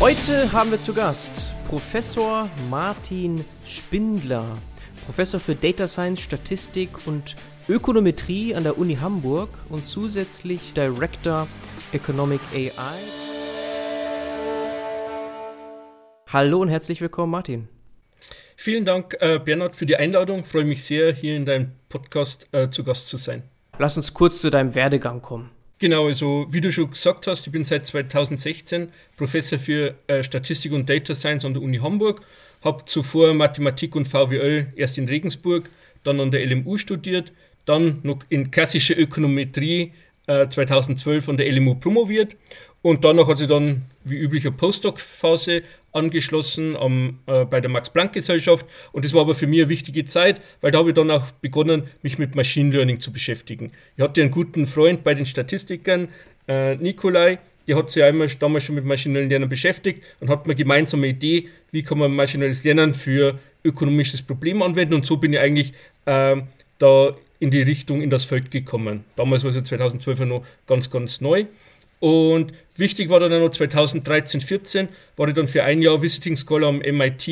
Heute haben wir zu Gast Professor Martin Spindler, Professor für Data Science, Statistik und Ökonometrie an der Uni Hamburg und zusätzlich Director Economic AI. Hallo und herzlich willkommen, Martin. Vielen Dank, äh, Bernhard, für die Einladung. freue mich sehr, hier in deinem Podcast äh, zu Gast zu sein. Lass uns kurz zu deinem Werdegang kommen. Genau, also wie du schon gesagt hast, ich bin seit 2016 Professor für äh, Statistik und Data Science an der Uni Hamburg, habe zuvor Mathematik und VWL erst in Regensburg, dann an der LMU studiert, dann noch in klassische Ökonometrie 2012 äh, an der LMU promoviert und danach hat sie dann wie üblich eine Postdoc-Phase angeschlossen am, äh, bei der Max-Planck-Gesellschaft. Und das war aber für mich eine wichtige Zeit, weil da habe ich dann auch begonnen, mich mit Machine Learning zu beschäftigen. Ich hatte einen guten Freund bei den Statistikern, äh, Nikolai, der hat sich einmal damals schon mit maschinellen Lernen beschäftigt und hat eine gemeinsame Idee, wie kann man maschinelles Lernen für ökonomisches Problem anwenden. Und so bin ich eigentlich äh, da in die Richtung, in das Feld gekommen. Damals war es ja 2012 noch ganz, ganz neu. Und wichtig war dann noch 2013, 14 war ich dann für ein Jahr Visiting Scholar am MIT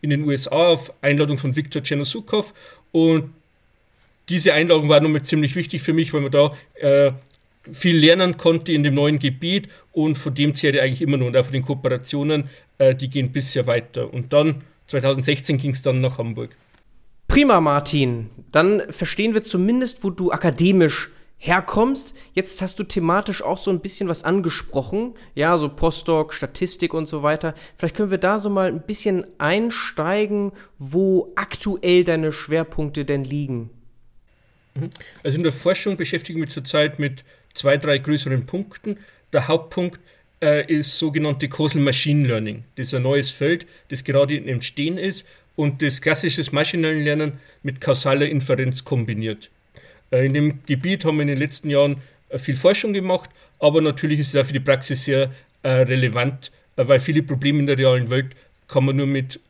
in den USA auf Einladung von Viktor Chernosukov. Und diese Einladung war nochmal ziemlich wichtig für mich, weil man da äh, viel lernen konnte in dem neuen Gebiet und von dem zehre ich eigentlich immer noch. Und auch von den Kooperationen, äh, die gehen bisher weiter. Und dann 2016 ging es dann nach Hamburg. Prima, Martin. Dann verstehen wir zumindest, wo du akademisch herkommst. Jetzt hast du thematisch auch so ein bisschen was angesprochen, ja, so Postdoc, Statistik und so weiter. Vielleicht können wir da so mal ein bisschen einsteigen, wo aktuell deine Schwerpunkte denn liegen. Mhm. Also in der Forschung beschäftige ich mich zurzeit mit zwei, drei größeren Punkten. Der Hauptpunkt äh, ist sogenannte Causal Machine Learning. Das ist ein neues Feld, das gerade im Entstehen ist und das klassische maschinelle Lernen mit kausaler Inferenz kombiniert. Äh, in dem Gebiet haben wir in den letzten Jahren äh, viel Forschung gemacht, aber natürlich ist es auch für die Praxis sehr äh, relevant, weil viele Probleme in der realen Welt kann man nur mit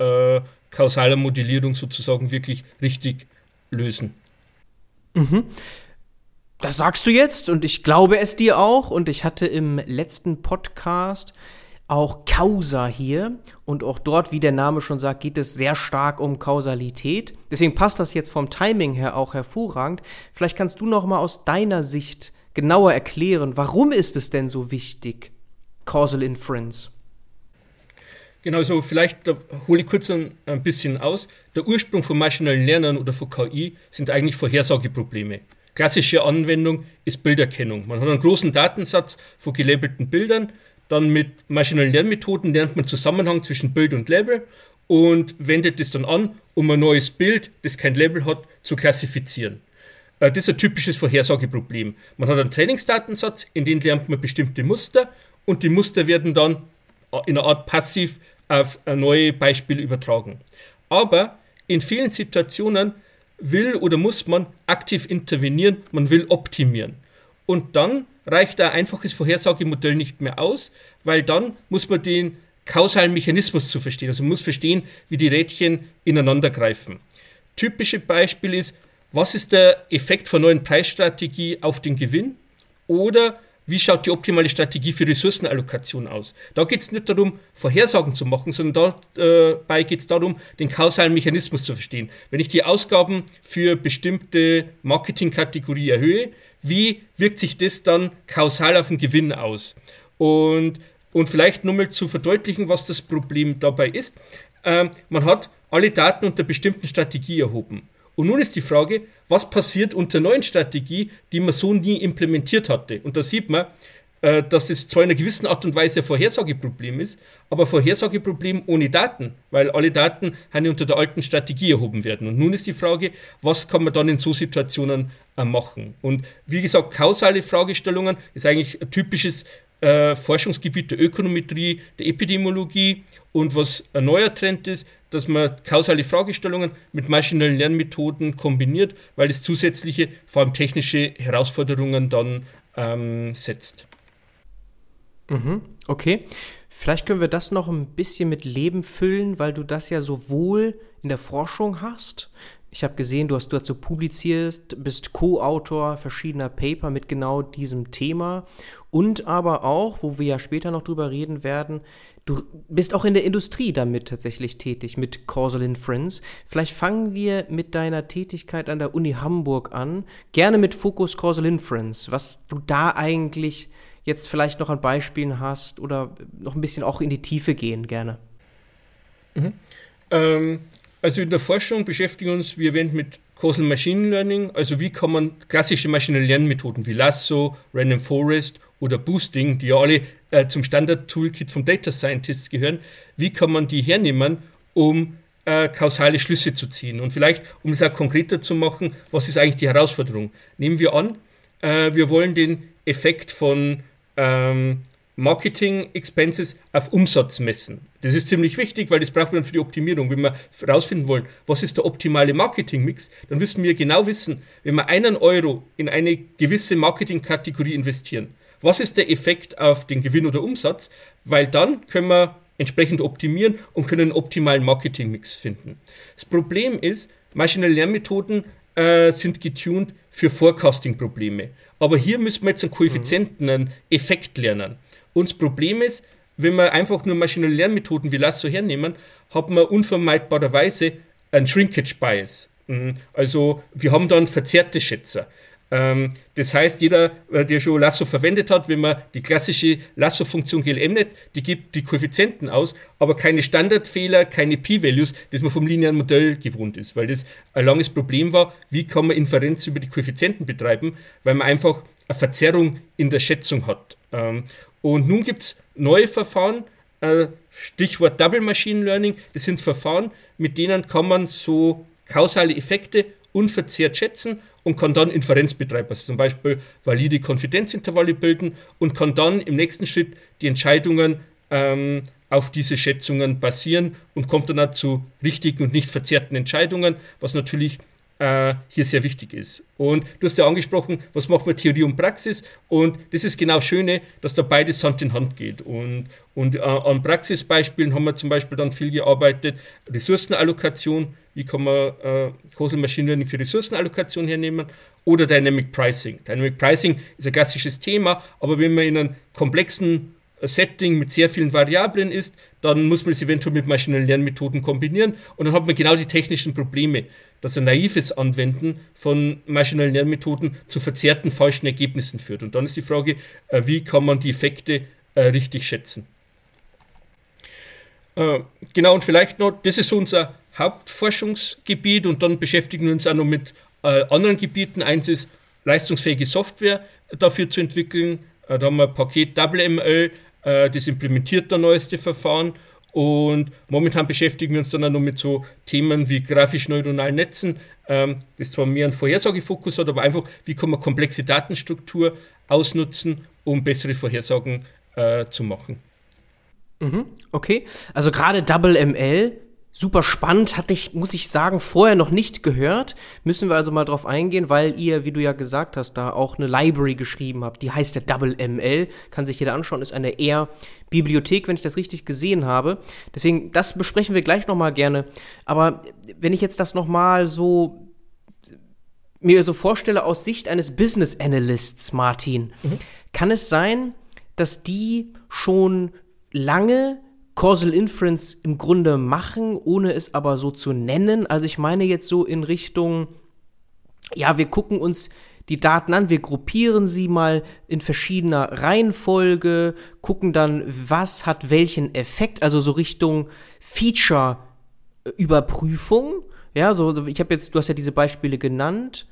kausaler Modellierung sozusagen wirklich richtig lösen. Mhm. Das sagst du jetzt und ich glaube es dir auch. Und ich hatte im letzten Podcast auch Causa hier und auch dort, wie der Name schon sagt, geht es sehr stark um Kausalität. Deswegen passt das jetzt vom Timing her auch hervorragend. Vielleicht kannst du noch mal aus deiner Sicht genauer erklären, warum ist es denn so wichtig, Causal Inference? Genau, so vielleicht hole ich kurz ein, ein bisschen aus. Der Ursprung von maschinellen Lernen oder von KI sind eigentlich Vorhersageprobleme. Klassische Anwendung ist Bilderkennung. Man hat einen großen Datensatz von gelabelten Bildern dann mit maschinellen Lernmethoden lernt man Zusammenhang zwischen Bild und Label und wendet es dann an, um ein neues Bild, das kein Label hat, zu klassifizieren. Äh, das ist ein typisches Vorhersageproblem. Man hat einen Trainingsdatensatz, in den lernt man bestimmte Muster und die Muster werden dann äh, in einer Art passiv auf neue Beispiele übertragen. Aber in vielen Situationen will oder muss man aktiv intervenieren, man will optimieren. Und dann reicht ein einfaches Vorhersagemodell nicht mehr aus, weil dann muss man den kausalen Mechanismus zu verstehen. Also man muss verstehen, wie die Rädchen ineinander greifen. Typische Beispiel ist, was ist der Effekt von neuen Preisstrategie auf den Gewinn? Oder wie schaut die optimale Strategie für Ressourcenallokation aus? Da geht es nicht darum, Vorhersagen zu machen, sondern dabei geht es darum, den kausalen Mechanismus zu verstehen. Wenn ich die Ausgaben für bestimmte Marketingkategorie erhöhe, wie wirkt sich das dann kausal auf den Gewinn aus? Und, und vielleicht nur mal zu verdeutlichen, was das Problem dabei ist. Ähm, man hat alle Daten unter bestimmten Strategie erhoben. Und nun ist die Frage, was passiert unter neuen Strategie, die man so nie implementiert hatte? Und da sieht man, äh, dass das zwar in einer gewissen Art und Weise ein Vorhersageproblem ist, aber Vorhersageproblem ohne Daten, weil alle Daten unter der alten Strategie erhoben werden. Und nun ist die Frage, was kann man dann in so Situationen äh, machen? Und wie gesagt, kausale Fragestellungen ist eigentlich ein typisches äh, Forschungsgebiet der Ökonometrie, der Epidemiologie. Und was ein neuer Trend ist, dass man kausale Fragestellungen mit maschinellen Lernmethoden kombiniert, weil es zusätzliche, vor allem technische Herausforderungen dann ähm, setzt. Mhm, okay. Vielleicht können wir das noch ein bisschen mit Leben füllen, weil du das ja sowohl in der Forschung hast. Ich habe gesehen, du hast dazu publiziert, bist Co-Autor verschiedener Paper mit genau diesem Thema und aber auch, wo wir ja später noch drüber reden werden, du bist auch in der Industrie damit tatsächlich tätig, mit Causal Inference. Vielleicht fangen wir mit deiner Tätigkeit an der Uni Hamburg an, gerne mit Fokus Causal Inference, was du da eigentlich jetzt vielleicht noch an Beispielen hast oder noch ein bisschen auch in die Tiefe gehen, gerne. Mhm. Ähm, also in der Forschung beschäftigen uns, wie erwähnt, mit Causal Machine Learning, also wie kann man klassische maschinelle Lernmethoden wie Lasso, Random Forest oder Boosting, die ja alle äh, zum Standard-Toolkit von Data Scientists gehören, wie kann man die hernehmen, um äh, kausale Schlüsse zu ziehen? Und vielleicht, um es auch konkreter zu machen, was ist eigentlich die Herausforderung? Nehmen wir an, äh, wir wollen den Effekt von ähm, Marketing Expenses auf Umsatz messen. Das ist ziemlich wichtig, weil das braucht man für die Optimierung. Wenn wir herausfinden wollen, was ist der optimale Marketing-Mix, dann müssen wir genau wissen, wenn wir einen Euro in eine gewisse Marketing-Kategorie investieren, was ist der Effekt auf den Gewinn oder Umsatz, weil dann können wir entsprechend optimieren und können einen optimalen Marketing-Mix finden. Das Problem ist, maschinelle Lernmethoden äh, sind getuned für Forecasting-Probleme. Aber hier müssen wir jetzt einen Koeffizienten, einen Effekt lernen. Und das Problem ist, wenn wir einfach nur maschinelle Lernmethoden wie Lasso hernehmen, hat man unvermeidbarerweise einen Shrinkage Bias. Mhm. Also wir haben dann verzerrte Schätzer. Ähm, das heißt, jeder, äh, der schon Lasso verwendet hat, wenn man die klassische Lasso-Funktion GLMNet, die gibt die Koeffizienten aus, aber keine Standardfehler, keine P-Values, das man vom linearen Modell gewohnt ist, weil das ein langes Problem war, wie kann man Inferenz über die Koeffizienten betreiben, weil man einfach eine Verzerrung in der Schätzung hat. Ähm, und nun gibt es neue Verfahren, äh, Stichwort Double Machine Learning. Das sind Verfahren, mit denen kann man so kausale Effekte unverzerrt schätzen und kann dann Inferenz betreiben, also zum Beispiel valide Konfidenzintervalle bilden und kann dann im nächsten Schritt die Entscheidungen ähm, auf diese Schätzungen basieren und kommt dann zu richtigen und nicht verzerrten Entscheidungen, was natürlich äh, hier sehr wichtig ist. Und du hast ja angesprochen, was macht man Theorie und Praxis? Und das ist genau Schöne, dass da beides Hand in Hand geht. Und, und äh, an Praxisbeispielen haben wir zum Beispiel dann viel gearbeitet, Ressourcenallokation, wie kann man äh, Machine Learning für Ressourcenallokation hernehmen oder Dynamic Pricing. Dynamic Pricing ist ein klassisches Thema, aber wenn man in einem komplexen Setting mit sehr vielen Variablen ist, dann muss man es eventuell mit maschinellen Lernmethoden kombinieren und dann hat man genau die technischen Probleme, dass ein naives Anwenden von maschinellen Lernmethoden zu verzerrten falschen Ergebnissen führt. Und dann ist die Frage, äh, wie kann man die Effekte äh, richtig schätzen? Äh, genau, und vielleicht noch, das ist so unser Hauptforschungsgebiet und dann beschäftigen wir uns auch noch mit anderen Gebieten. Eins ist leistungsfähige Software dafür zu entwickeln. Da haben wir ein Paket WML, das implementiert der neueste Verfahren. Und momentan beschäftigen wir uns dann auch noch mit so Themen wie grafisch-neuronalen Netzen, ähm, das zwar mehr einen Vorhersagefokus hat, aber einfach, wie kann man komplexe Datenstruktur ausnutzen, um bessere Vorhersagen äh, zu machen. Mhm, okay, also gerade Double ML super spannend, hatte ich, muss ich sagen, vorher noch nicht gehört. Müssen wir also mal drauf eingehen, weil ihr, wie du ja gesagt hast, da auch eine Library geschrieben habt. Die heißt ja Double ML, kann sich jeder anschauen, ist eine R-Bibliothek, wenn ich das richtig gesehen habe. Deswegen, das besprechen wir gleich nochmal gerne. Aber wenn ich jetzt das nochmal so mir so vorstelle aus Sicht eines Business Analysts, Martin, mhm. kann es sein, dass die schon lange Causal Inference im Grunde machen, ohne es aber so zu nennen. Also ich meine jetzt so in Richtung, ja, wir gucken uns die Daten an, wir gruppieren sie mal in verschiedener Reihenfolge, gucken dann, was hat welchen Effekt, also so Richtung Feature-Überprüfung. Ja, so, ich habe jetzt, du hast ja diese Beispiele genannt.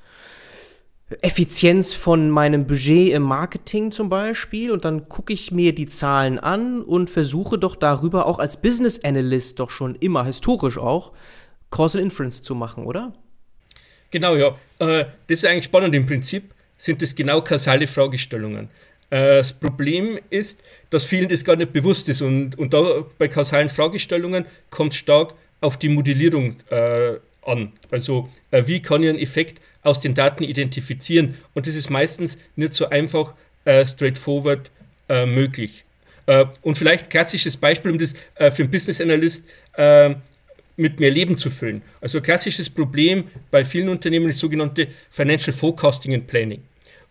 Effizienz von meinem Budget im Marketing zum Beispiel und dann gucke ich mir die Zahlen an und versuche doch darüber auch als Business Analyst doch schon immer historisch auch Causal Inference zu machen, oder? Genau, ja. Äh, das ist eigentlich spannend. Im Prinzip sind das genau kausale Fragestellungen. Äh, das Problem ist, dass vielen das gar nicht bewusst ist und, und da bei kausalen Fragestellungen kommt stark auf die Modellierung äh, an. Also äh, wie kann ich einen Effekt aus den Daten identifizieren? Und das ist meistens nicht so einfach äh, straightforward äh, möglich. Äh, und vielleicht klassisches Beispiel, um das äh, für einen Business Analyst äh, mit mehr Leben zu füllen. Also klassisches Problem bei vielen Unternehmen ist sogenannte Financial Forecasting and Planning.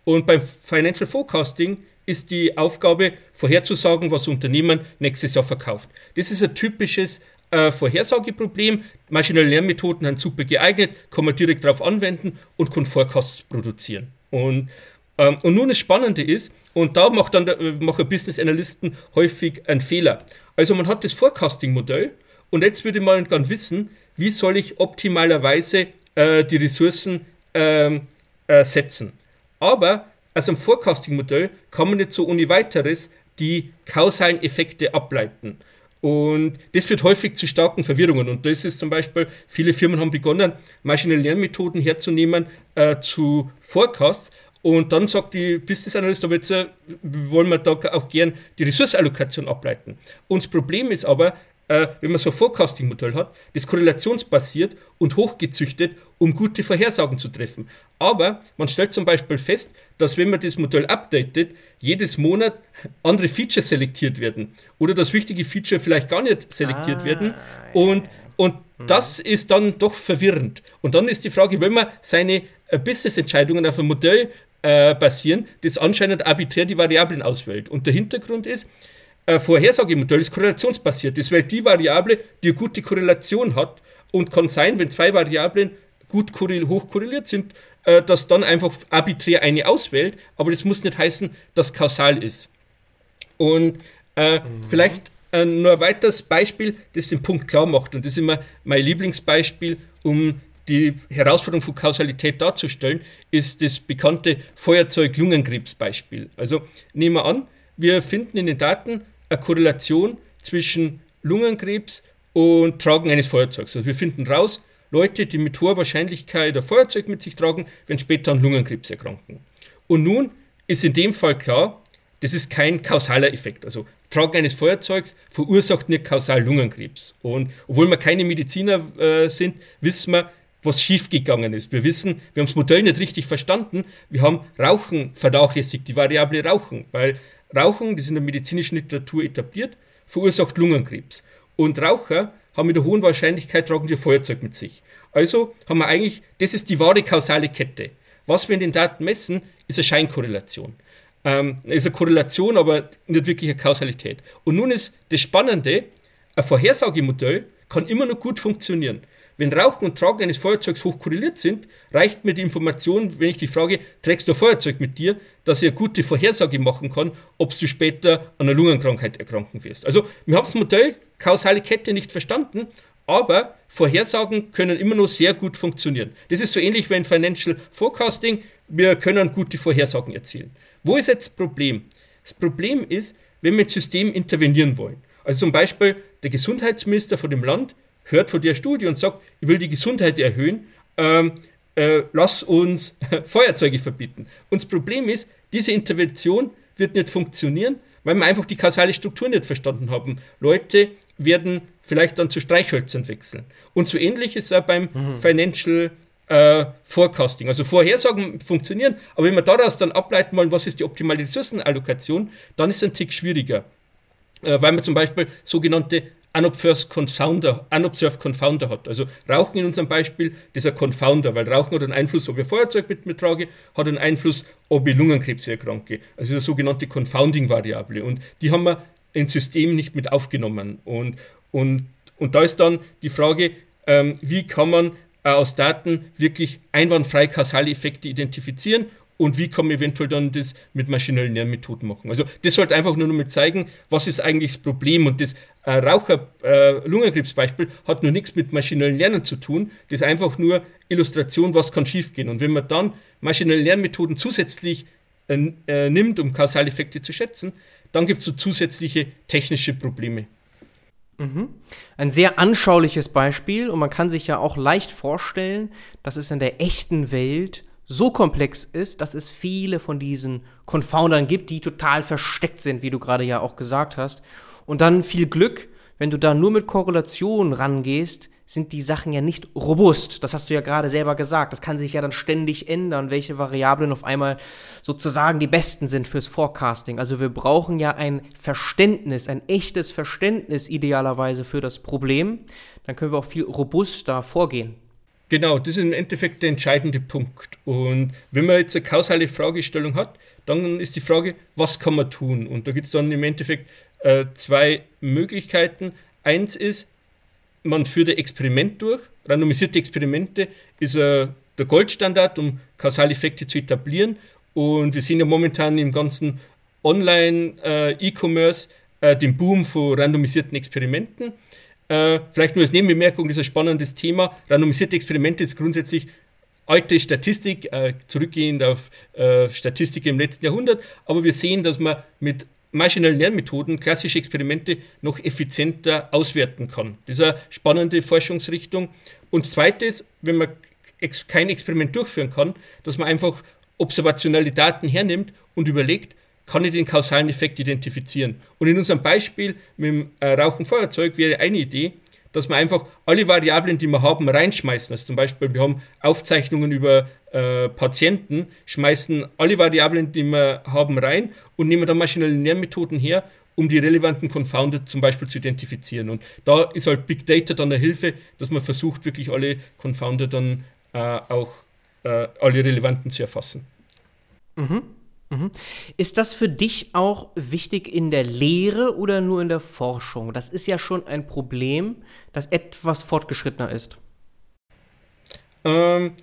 Und beim Financial Forecasting ist die Aufgabe, vorherzusagen, was Unternehmen nächstes Jahr verkauft. Das ist ein typisches äh, Vorhersageproblem. Maschinelle Lernmethoden sind super geeignet, kann man direkt darauf anwenden und kann Forecasts produzieren. Und, ähm, und nun das Spannende ist, und da macht dann der, äh, machen Business Analysten häufig einen Fehler. Also man hat das Forecasting-Modell und jetzt würde man gerne wissen, wie soll ich optimalerweise äh, die Ressourcen ähm, äh, setzen. Aber aus einem Forecasting-Modell kann man nicht so ohne weiteres die kausalen Effekte ableiten. Und das führt häufig zu starken Verwirrungen. Und das ist zum Beispiel, viele Firmen haben begonnen, maschinelle Lernmethoden herzunehmen äh, zu Forecasts. Und dann sagt die Business Analyst, aber jetzt äh, wollen wir da auch gern die Ressourceallokation ableiten. Und das Problem ist aber, äh, wenn man so ein Forecasting-Modell hat, das korrelationsbasiert und hochgezüchtet, um gute Vorhersagen zu treffen. Aber man stellt zum Beispiel fest, dass wenn man das Modell updatet, jedes Monat andere Features selektiert werden oder dass wichtige Feature vielleicht gar nicht selektiert ah, werden. Und, und mhm. das ist dann doch verwirrend. Und dann ist die Frage, wenn man seine äh, Business-Entscheidungen auf ein Modell äh, basieren, das anscheinend arbiträr die Variablen auswählt. Und der Hintergrund ist, äh, Vorhersagemodell ist korrelationsbasiert. Das wählt die Variable, die eine gute Korrelation hat und kann sein, wenn zwei Variablen gut hoch korreliert sind, äh, dass dann einfach arbiträr eine auswählt, aber das muss nicht heißen, dass kausal ist. Und äh, mhm. vielleicht äh, nur ein weiteres Beispiel, das den Punkt klar macht, und das ist immer mein Lieblingsbeispiel, um die Herausforderung von Kausalität darzustellen, ist das bekannte Feuerzeug-Lungenkrebs-Beispiel. Also nehmen wir an, wir finden in den Daten eine Korrelation zwischen Lungenkrebs und Tragen eines Feuerzeugs. Also wir finden raus, Leute, die mit hoher Wahrscheinlichkeit ein Feuerzeug mit sich tragen, werden später an Lungenkrebs erkranken. Und nun ist in dem Fall klar, das ist kein kausaler Effekt. Also Tragen eines Feuerzeugs verursacht nicht kausal Lungenkrebs. Und obwohl wir keine Mediziner äh, sind, wissen wir, was schiefgegangen ist. Wir wissen, wir haben das Modell nicht richtig verstanden. Wir haben Rauchen vernachlässigt, die Variable Rauchen, weil Rauchen, das ist in der medizinischen Literatur etabliert, verursacht Lungenkrebs. Und Raucher haben mit einer hohen Wahrscheinlichkeit tragen die Feuerzeug mit sich. Also haben wir eigentlich, das ist die wahre kausale Kette. Was wir in den Daten messen, ist eine Scheinkorrelation. Ähm, ist eine Korrelation, aber nicht wirklich eine Kausalität. Und nun ist das Spannende, ein Vorhersagemodell kann immer noch gut funktionieren. Wenn Rauchen und Tragen eines Feuerzeugs hoch korreliert sind, reicht mir die Information, wenn ich die frage, trägst du ein Feuerzeug mit dir, dass ich eine gute Vorhersage machen kann, ob du später an einer Lungenkrankheit erkranken wirst. Also, wir haben das Modell kausale Kette nicht verstanden, aber Vorhersagen können immer noch sehr gut funktionieren. Das ist so ähnlich wie in Financial Forecasting. Wir können gute Vorhersagen erzielen. Wo ist jetzt das Problem? Das Problem ist, wenn wir ins System intervenieren wollen. Also zum Beispiel der Gesundheitsminister von dem Land hört von der Studie und sagt, ich will die Gesundheit erhöhen, ähm, äh, lass uns Feuerzeuge verbieten. Und das Problem ist, diese Intervention wird nicht funktionieren, weil wir einfach die kausale Struktur nicht verstanden haben. Leute werden vielleicht dann zu Streichhölzern wechseln. Und so ähnlich ist es auch beim mhm. Financial äh, Forecasting. Also Vorhersagen funktionieren, aber wenn wir daraus dann ableiten wollen, was ist die optimale Ressourcenallokation, dann ist es ein Tick schwieriger. Äh, weil man zum Beispiel sogenannte Unobserved Confounder, Unobserved Confounder hat. Also Rauchen in unserem Beispiel, das ist ein Confounder, weil Rauchen hat einen Einfluss, ob ich Feuerzeug mit mir trage, hat einen Einfluss, ob ich Lungenkrebs erkranke. Also eine sogenannte Confounding-Variable. Und die haben wir ins System nicht mit aufgenommen. Und, und, und da ist dann die Frage, ähm, wie kann man äh, aus Daten wirklich einwandfrei kausale Effekte identifizieren und wie kann man eventuell dann das mit maschinellen Lernmethoden machen. Also das sollte einfach nur noch mal zeigen, was ist eigentlich das Problem und das äh, Raucher-Lungenkrebsbeispiel äh, hat nur nichts mit maschinellen Lernen zu tun, das ist einfach nur Illustration, was kann schiefgehen. Und wenn man dann maschinelle Lernmethoden zusätzlich äh, äh nimmt, um Kausaleffekte zu schätzen, dann gibt es so zusätzliche technische Probleme. Mhm. Ein sehr anschauliches Beispiel und man kann sich ja auch leicht vorstellen, dass es in der echten Welt so komplex ist, dass es viele von diesen Confoundern gibt, die total versteckt sind, wie du gerade ja auch gesagt hast. Und dann viel Glück, wenn du da nur mit Korrelation rangehst, sind die Sachen ja nicht robust. Das hast du ja gerade selber gesagt. Das kann sich ja dann ständig ändern, welche Variablen auf einmal sozusagen die besten sind fürs Forecasting. Also wir brauchen ja ein Verständnis, ein echtes Verständnis idealerweise für das Problem. Dann können wir auch viel robuster vorgehen. Genau, das ist im Endeffekt der entscheidende Punkt. Und wenn man jetzt eine kausale Fragestellung hat, dann ist die Frage, was kann man tun? Und da gibt es dann im Endeffekt äh, zwei Möglichkeiten. Eins ist, man führt ein Experiment durch. Randomisierte Experimente ist äh, der Goldstandard, um Kausaleffekte zu etablieren. Und wir sehen ja momentan im ganzen Online-E-Commerce äh, äh, den Boom von randomisierten Experimenten. Äh, vielleicht nur als Nebenbemerkung, das ist ein spannendes Thema. Randomisierte Experimente ist grundsätzlich alte Statistik, äh, zurückgehend auf äh, Statistik im letzten Jahrhundert, aber wir sehen, dass man mit maschinellen Lernmethoden klassische Experimente noch effizienter auswerten kann. Das ist eine spannende Forschungsrichtung. Und zweites, wenn man ex kein Experiment durchführen kann, dass man einfach observationelle Daten hernimmt und überlegt, kann ich den kausalen Effekt identifizieren. Und in unserem Beispiel mit dem äh, Rauchen-Feuerzeug wäre eine Idee, dass wir einfach alle Variablen, die wir haben, reinschmeißen. Also zum Beispiel, wir haben Aufzeichnungen über äh, Patienten, schmeißen alle Variablen, die wir haben, rein und nehmen dann maschinelle Lernmethoden her, um die relevanten Confounder zum Beispiel zu identifizieren. Und da ist halt Big Data dann eine Hilfe, dass man versucht, wirklich alle Confounder dann äh, auch äh, alle relevanten zu erfassen. Mhm. Mhm. Ist das für dich auch wichtig in der Lehre oder nur in der Forschung? Das ist ja schon ein Problem, das etwas fortgeschrittener ist. Ähm,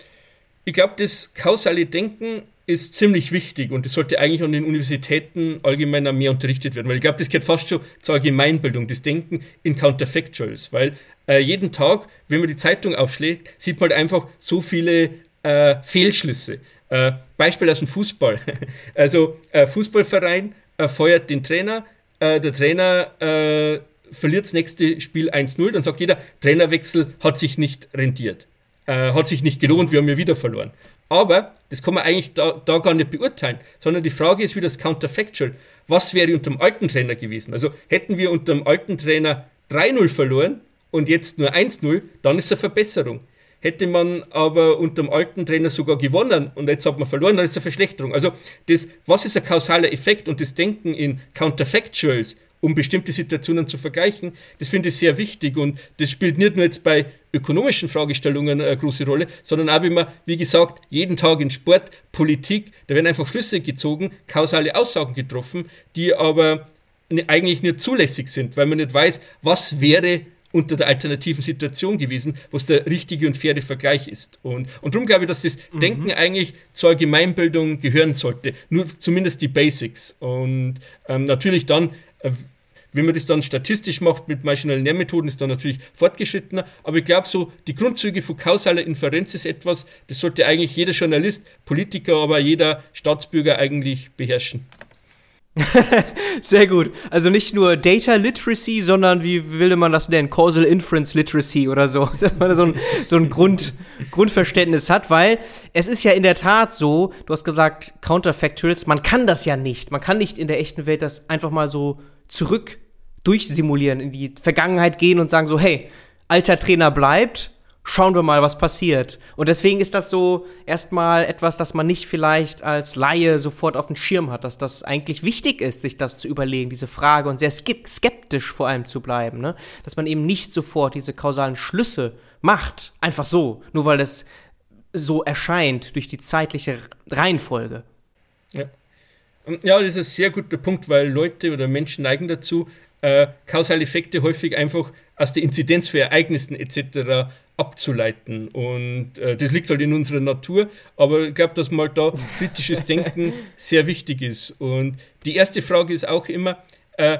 ich glaube, das kausale Denken ist ziemlich wichtig und das sollte eigentlich an den Universitäten allgemeiner mehr unterrichtet werden, weil ich glaube, das gehört fast schon zur Allgemeinbildung, das Denken in Counterfactuals, weil äh, jeden Tag, wenn man die Zeitung aufschlägt, sieht man halt einfach so viele äh, Fehlschlüsse. Äh, Beispiel aus dem Fußball. Also äh, Fußballverein äh, feuert den Trainer, äh, der Trainer äh, verliert das nächste Spiel 1-0, dann sagt jeder, Trainerwechsel hat sich nicht rentiert, äh, hat sich nicht gelohnt, wir haben ja wieder verloren. Aber das kann man eigentlich da, da, gar nicht beurteilen, sondern die Frage ist wie das Counterfactual. Was wäre unter dem alten Trainer gewesen? Also hätten wir unter dem alten Trainer 3-0 verloren und jetzt nur 1-0, dann ist es eine Verbesserung. Hätte man aber unter dem alten Trainer sogar gewonnen und jetzt hat man verloren, dann ist es eine Verschlechterung. Also das, was ist ein kausaler Effekt und das Denken in Counterfactuals, um bestimmte Situationen zu vergleichen, das finde ich sehr wichtig und das spielt nicht nur jetzt bei ökonomischen Fragestellungen eine große Rolle, sondern auch, wenn man, wie gesagt, jeden Tag in Sport, Politik, da werden einfach Schlüsse gezogen, kausale Aussagen getroffen, die aber eigentlich nicht zulässig sind, weil man nicht weiß, was wäre, unter der alternativen Situation gewesen, was der richtige und faire Vergleich ist. Und, und darum glaube ich, dass das mhm. Denken eigentlich zur Allgemeinbildung gehören sollte. Nur zumindest die Basics. Und ähm, natürlich dann, äh, wenn man das dann statistisch macht mit maschinellen Lehrmethoden, ist dann natürlich fortgeschrittener. Aber ich glaube, so die Grundzüge von kausaler Inferenz ist etwas, das sollte eigentlich jeder Journalist, Politiker, aber jeder Staatsbürger eigentlich beherrschen. Sehr gut. Also nicht nur Data Literacy, sondern wie will man das nennen? Causal Inference Literacy oder so. Dass man so ein, so ein Grund, Grundverständnis hat, weil es ist ja in der Tat so, du hast gesagt Counterfactuals, man kann das ja nicht. Man kann nicht in der echten Welt das einfach mal so zurück durchsimulieren, in die Vergangenheit gehen und sagen so, hey, alter Trainer bleibt, schauen wir mal, was passiert. Und deswegen ist das so erstmal etwas, das man nicht vielleicht als Laie sofort auf dem Schirm hat, dass das eigentlich wichtig ist, sich das zu überlegen, diese Frage und sehr skeptisch vor allem zu bleiben, ne? Dass man eben nicht sofort diese kausalen Schlüsse macht, einfach so, nur weil es so erscheint durch die zeitliche Reihenfolge. Ja. Ja, das ist ein sehr guter Punkt, weil Leute oder Menschen neigen dazu, äh, kausale Effekte häufig einfach aus der Inzidenz für Ereignissen etc abzuleiten. Und äh, das liegt halt in unserer Natur. Aber ich glaube, dass mal da kritisches Denken sehr wichtig ist. Und die erste Frage ist auch immer, äh,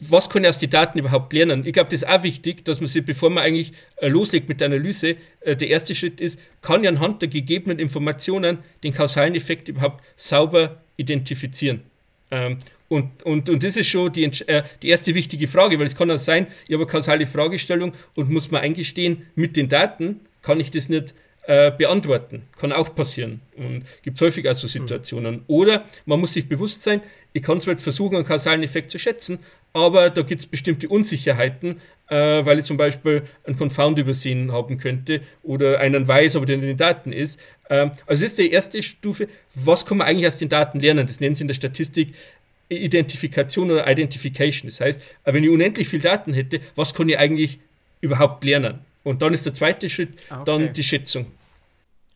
was kann ich aus den Daten überhaupt lernen? Ich glaube, das ist auch wichtig, dass man sich, bevor man eigentlich äh, loslegt mit der Analyse, äh, der erste Schritt ist, kann ich anhand der gegebenen Informationen den kausalen Effekt überhaupt sauber identifizieren. Ähm, und, und, und das ist schon die, äh, die erste wichtige Frage, weil es kann auch sein, ich habe eine kausale Fragestellung und muss mir eingestehen, mit den Daten kann ich das nicht äh, beantworten. Kann auch passieren und gibt häufig auch so Situationen. Mhm. Oder man muss sich bewusst sein, ich kann zwar versuchen, einen kausalen Effekt zu schätzen, aber da gibt es bestimmte Unsicherheiten, äh, weil ich zum Beispiel einen Confound übersehen haben könnte oder einen weiß, aber der in den Daten ist. Ähm, also das ist die erste Stufe. Was kann man eigentlich aus den Daten lernen? Das nennen sie in der Statistik Identifikation oder Identification. Das heißt, wenn ich unendlich viel Daten hätte, was kann ich eigentlich überhaupt lernen? Und dann ist der zweite Schritt ah, okay. dann die Schätzung.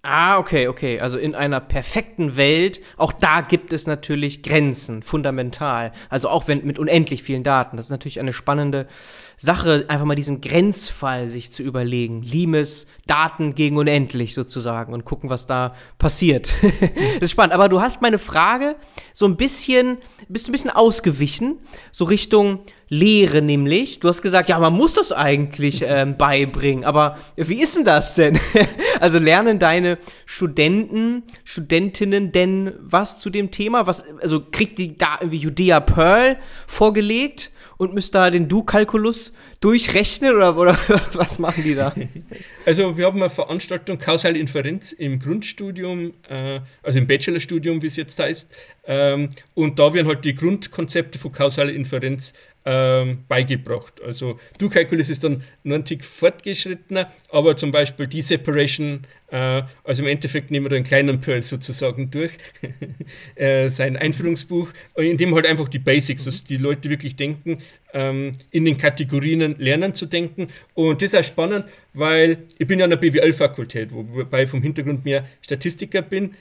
Ah, okay, okay. Also in einer perfekten Welt, auch da gibt es natürlich Grenzen, fundamental. Also auch wenn mit unendlich vielen Daten. Das ist natürlich eine spannende Sache, einfach mal diesen Grenzfall sich zu überlegen. Limes, Daten gegen unendlich sozusagen und gucken, was da passiert. das ist spannend. Aber du hast meine Frage so ein bisschen, bist ein bisschen ausgewichen, so Richtung Lehre nämlich. Du hast gesagt, ja, man muss das eigentlich ähm, beibringen, aber wie ist denn das denn? also lernen deine Studenten, Studentinnen denn was zu dem Thema? Was, also kriegt die da irgendwie Judea Pearl vorgelegt? Und müsst da den Du-Kalkulus durchrechnen oder, oder was machen die da? Also wir haben eine Veranstaltung Kausale Inferenz im Grundstudium, äh, also im Bachelorstudium, wie es jetzt heißt. Ähm, und da werden halt die Grundkonzepte von kausaler Inferenz ähm, beigebracht. Also Du-Kalkulus ist dann nur ein Tick fortgeschrittener, aber zum Beispiel die Separation, also im Endeffekt nehmen wir da einen kleinen Pearl sozusagen durch, äh, sein Einführungsbuch, in dem halt einfach die Basics, dass die Leute wirklich denken, ähm, in den Kategorien lernen zu denken. Und das ist auch spannend, weil ich bin ja an der BWL-Fakultät, wobei ich vom Hintergrund mehr Statistiker bin.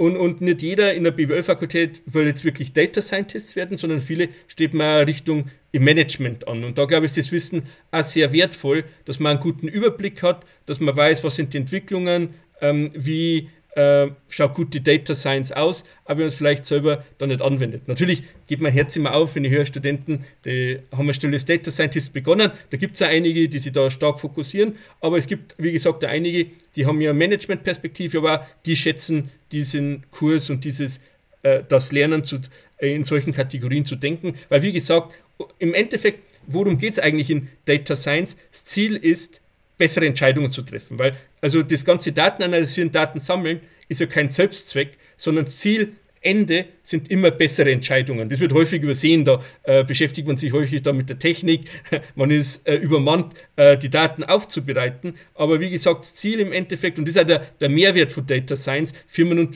Und, und nicht jeder in der BWL-Fakultät will jetzt wirklich Data Scientist werden, sondern viele streben auch Richtung im Management an. Und da glaube ich, ist das Wissen auch sehr wertvoll, dass man einen guten Überblick hat, dass man weiß, was sind die Entwicklungen, ähm, wie äh, schaut gut die Data Science aus, aber wenn man es vielleicht selber dann nicht anwendet. Natürlich geht mein Herz immer auf, wenn ich höre Studenten, die haben ein stilles Data Scientist begonnen. Da gibt es ja einige, die sich da stark fokussieren, aber es gibt, wie gesagt, einige, die haben ja Management-Perspektive, aber die schätzen diesen Kurs und dieses äh, das Lernen zu, äh, in solchen Kategorien zu denken. Weil, wie gesagt, im Endeffekt, worum geht es eigentlich in Data Science? Das Ziel ist, bessere Entscheidungen zu treffen. Weil also das ganze Daten analysieren, Daten sammeln ist ja kein Selbstzweck, sondern Ziel, Ende sind immer bessere Entscheidungen. Das wird häufig übersehen, da äh, beschäftigt man sich häufig da mit der Technik, man ist äh, übermannt, äh, die Daten aufzubereiten. Aber wie gesagt, das Ziel im Endeffekt, und das ist auch der, der Mehrwert von Data Science, Firmen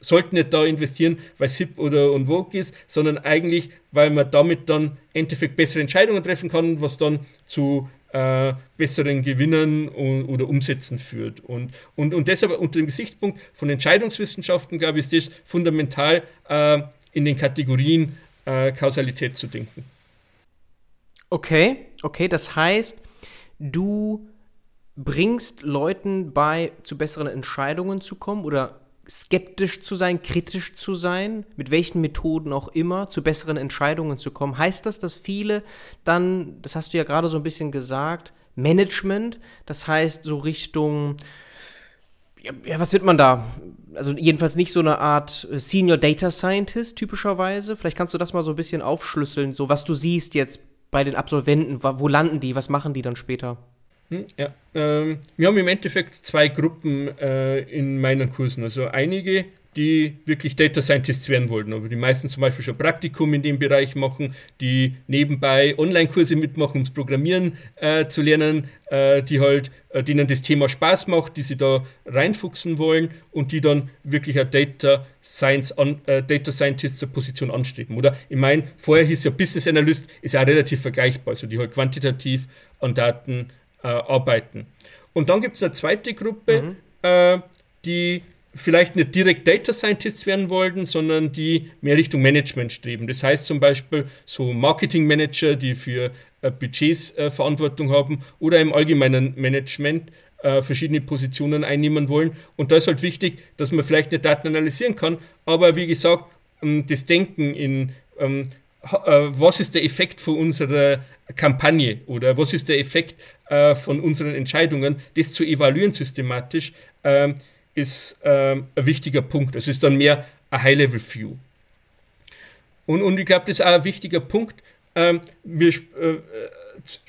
sollten nicht da investieren, weil es hip oder und vogue ist, sondern eigentlich, weil man damit dann im Endeffekt bessere Entscheidungen treffen kann, was dann zu äh, besseren Gewinnen und, oder Umsätzen führt. Und, und, und deshalb unter dem Gesichtspunkt von Entscheidungswissenschaften, glaube ich, ist das fundamental äh, in den Kategorien äh, Kausalität zu denken. Okay, okay, das heißt, du bringst Leuten bei, zu besseren Entscheidungen zu kommen oder skeptisch zu sein, kritisch zu sein, mit welchen Methoden auch immer, zu besseren Entscheidungen zu kommen. Heißt das, dass viele dann, das hast du ja gerade so ein bisschen gesagt, Management, das heißt so Richtung, ja, ja, was wird man da? Also jedenfalls nicht so eine Art äh, Senior Data Scientist typischerweise. Vielleicht kannst du das mal so ein bisschen aufschlüsseln, so was du siehst jetzt bei den Absolventen, wo landen die, was machen die dann später? Hm, ja, ähm, wir haben im Endeffekt zwei Gruppen äh, in meinen Kursen. Also einige, die wirklich Data Scientists werden wollten, aber die meisten zum Beispiel schon Praktikum in dem Bereich machen, die nebenbei Online-Kurse mitmachen, ums Programmieren äh, zu lernen, äh, die halt, äh, denen das Thema Spaß macht, die sie da reinfuchsen wollen und die dann wirklich eine Data Science an, äh, Data Scientist Position anstreben. Oder ich meine, vorher hieß ja Business Analyst, ist ja relativ vergleichbar, also die halt quantitativ an Daten äh, arbeiten. Und dann gibt es eine zweite Gruppe, mhm. äh, die vielleicht nicht direkt Data Scientists werden wollten, sondern die mehr Richtung Management streben. Das heißt zum Beispiel so Marketing Manager, die für äh, Budgets äh, Verantwortung haben oder im allgemeinen Management äh, verschiedene Positionen einnehmen wollen. Und da ist halt wichtig, dass man vielleicht nicht Daten analysieren kann, aber wie gesagt, ähm, das Denken in ähm, äh, was ist der Effekt von unserer Kampagne oder was ist der Effekt äh, von unseren Entscheidungen, das zu evaluieren systematisch, ähm, ist ähm, ein wichtiger Punkt. Das ist dann mehr ein High-Level-View. Und, und ich glaube, das ist auch ein wichtiger Punkt, ähm, wir, äh,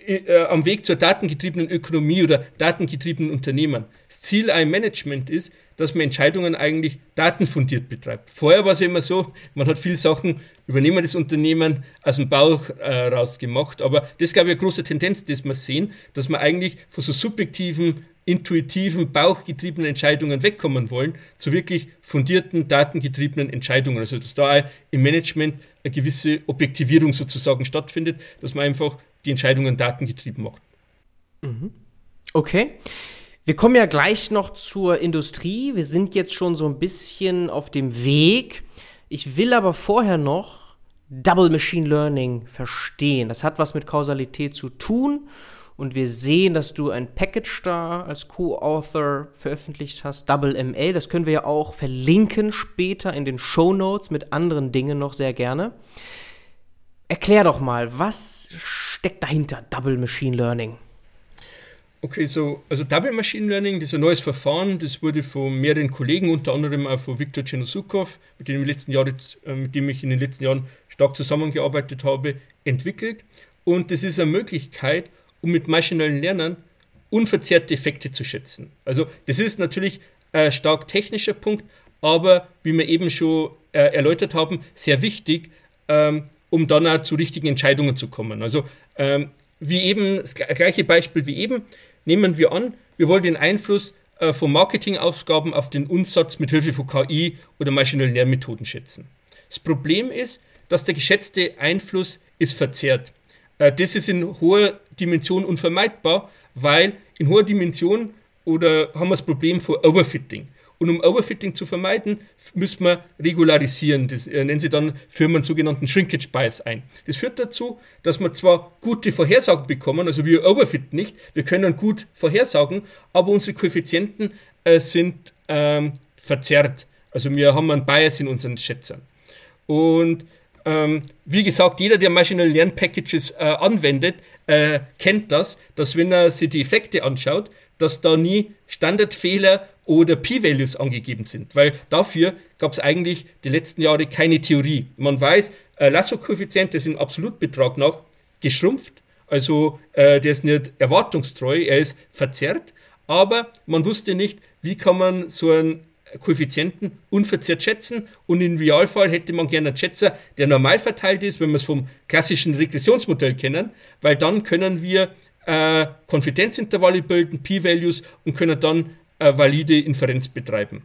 äh, am Weg zur datengetriebenen Ökonomie oder datengetriebenen Unternehmen. Das Ziel einem Management ist, dass man Entscheidungen eigentlich datenfundiert betreibt. Vorher war es ja immer so, man hat viele Sachen, übernehmen das Unternehmen aus dem Bauch äh, raus gemacht, aber das ich, eine große Tendenz, dass wir sehen, dass wir eigentlich von so subjektiven, intuitiven, bauchgetriebenen Entscheidungen wegkommen wollen, zu wirklich fundierten, datengetriebenen Entscheidungen. Also dass da im Management eine gewisse Objektivierung sozusagen stattfindet, dass man einfach die Entscheidungen datengetrieben macht. Mhm. Okay. Wir kommen ja gleich noch zur Industrie. Wir sind jetzt schon so ein bisschen auf dem Weg. Ich will aber vorher noch Double Machine Learning verstehen. Das hat was mit Kausalität zu tun. Und wir sehen, dass du ein Package da als Co-Author veröffentlicht hast, Double ML. Das können wir ja auch verlinken später in den Show Notes mit anderen Dingen noch sehr gerne. Erklär doch mal, was steckt dahinter Double Machine Learning? Okay, so, also Double Machine Learning, das ist ein neues Verfahren, das wurde von mehreren Kollegen, unter anderem auch von Viktor Chenosukov, mit dem, letzten Jahr, äh, mit dem ich in den letzten Jahren stark zusammengearbeitet habe, entwickelt. Und das ist eine Möglichkeit, um mit maschinellen Lernen unverzerrte Effekte zu schätzen. Also das ist natürlich ein stark technischer Punkt, aber wie wir eben schon äh, erläutert haben, sehr wichtig, ähm, um dann auch zu richtigen Entscheidungen zu kommen. Also ähm, wie eben, das gleiche Beispiel wie eben, Nehmen wir an, wir wollen den Einfluss äh, von Marketingaufgaben auf den Umsatz mit Hilfe von KI oder maschinellen Lernmethoden schätzen. Das Problem ist, dass der geschätzte Einfluss ist verzerrt. Äh, das ist in hoher Dimension unvermeidbar, weil in hoher Dimension oder haben wir das Problem von Overfitting. Und um Overfitting zu vermeiden, müssen wir regularisieren. Das äh, nennen sie dann Firmen sogenannten Shrinkage Bias ein. Das führt dazu, dass wir zwar gute Vorhersagen bekommen, also wir overfit nicht, wir können gut vorhersagen, aber unsere Koeffizienten äh, sind ähm, verzerrt. Also wir haben einen Bias in unseren Schätzern. Und ähm, wie gesagt, jeder, der Machine Learn Packages äh, anwendet, äh, kennt das, dass wenn er sich die Effekte anschaut, dass da nie Standardfehler oder P-Values angegeben sind, weil dafür gab es eigentlich die letzten Jahre keine Theorie. Man weiß, äh, Lasso-Koeffizient ist im Absolutbetrag nach geschrumpft, also äh, der ist nicht erwartungstreu, er ist verzerrt, aber man wusste nicht, wie kann man so einen Koeffizienten unverzerrt schätzen. Und im Idealfall hätte man gerne einen Schätzer, der normal verteilt ist, wenn wir es vom klassischen Regressionsmodell kennen, weil dann können wir äh, Konfidenzintervalle bilden, P-Values und können dann äh, valide Inferenz betreiben.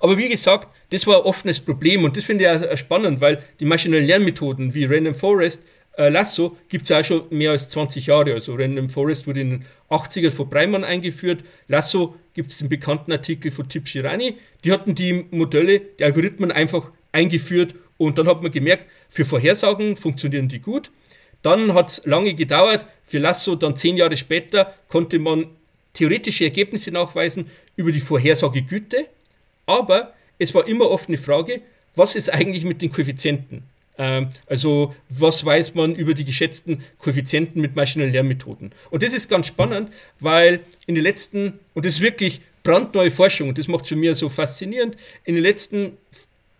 Aber wie gesagt, das war ein offenes Problem und das finde ich auch spannend, weil die maschinellen Lernmethoden wie Random Forest, äh, Lasso gibt es auch schon mehr als 20 Jahre. Also Random Forest wurde in den 80er von Breimann eingeführt. Lasso gibt es den bekannten Artikel von Tip Shirani. Die hatten die Modelle, die Algorithmen einfach eingeführt und dann hat man gemerkt, für Vorhersagen funktionieren die gut. Dann hat es lange gedauert. Für Lasso dann zehn Jahre später konnte man theoretische Ergebnisse nachweisen über die Vorhersagegüte, aber es war immer oft eine Frage, was ist eigentlich mit den Koeffizienten? Ähm, also was weiß man über die geschätzten Koeffizienten mit maschinellen Lernmethoden? Und das ist ganz spannend, weil in den letzten, und das ist wirklich brandneue Forschung, und das macht es für mich so faszinierend, in den letzten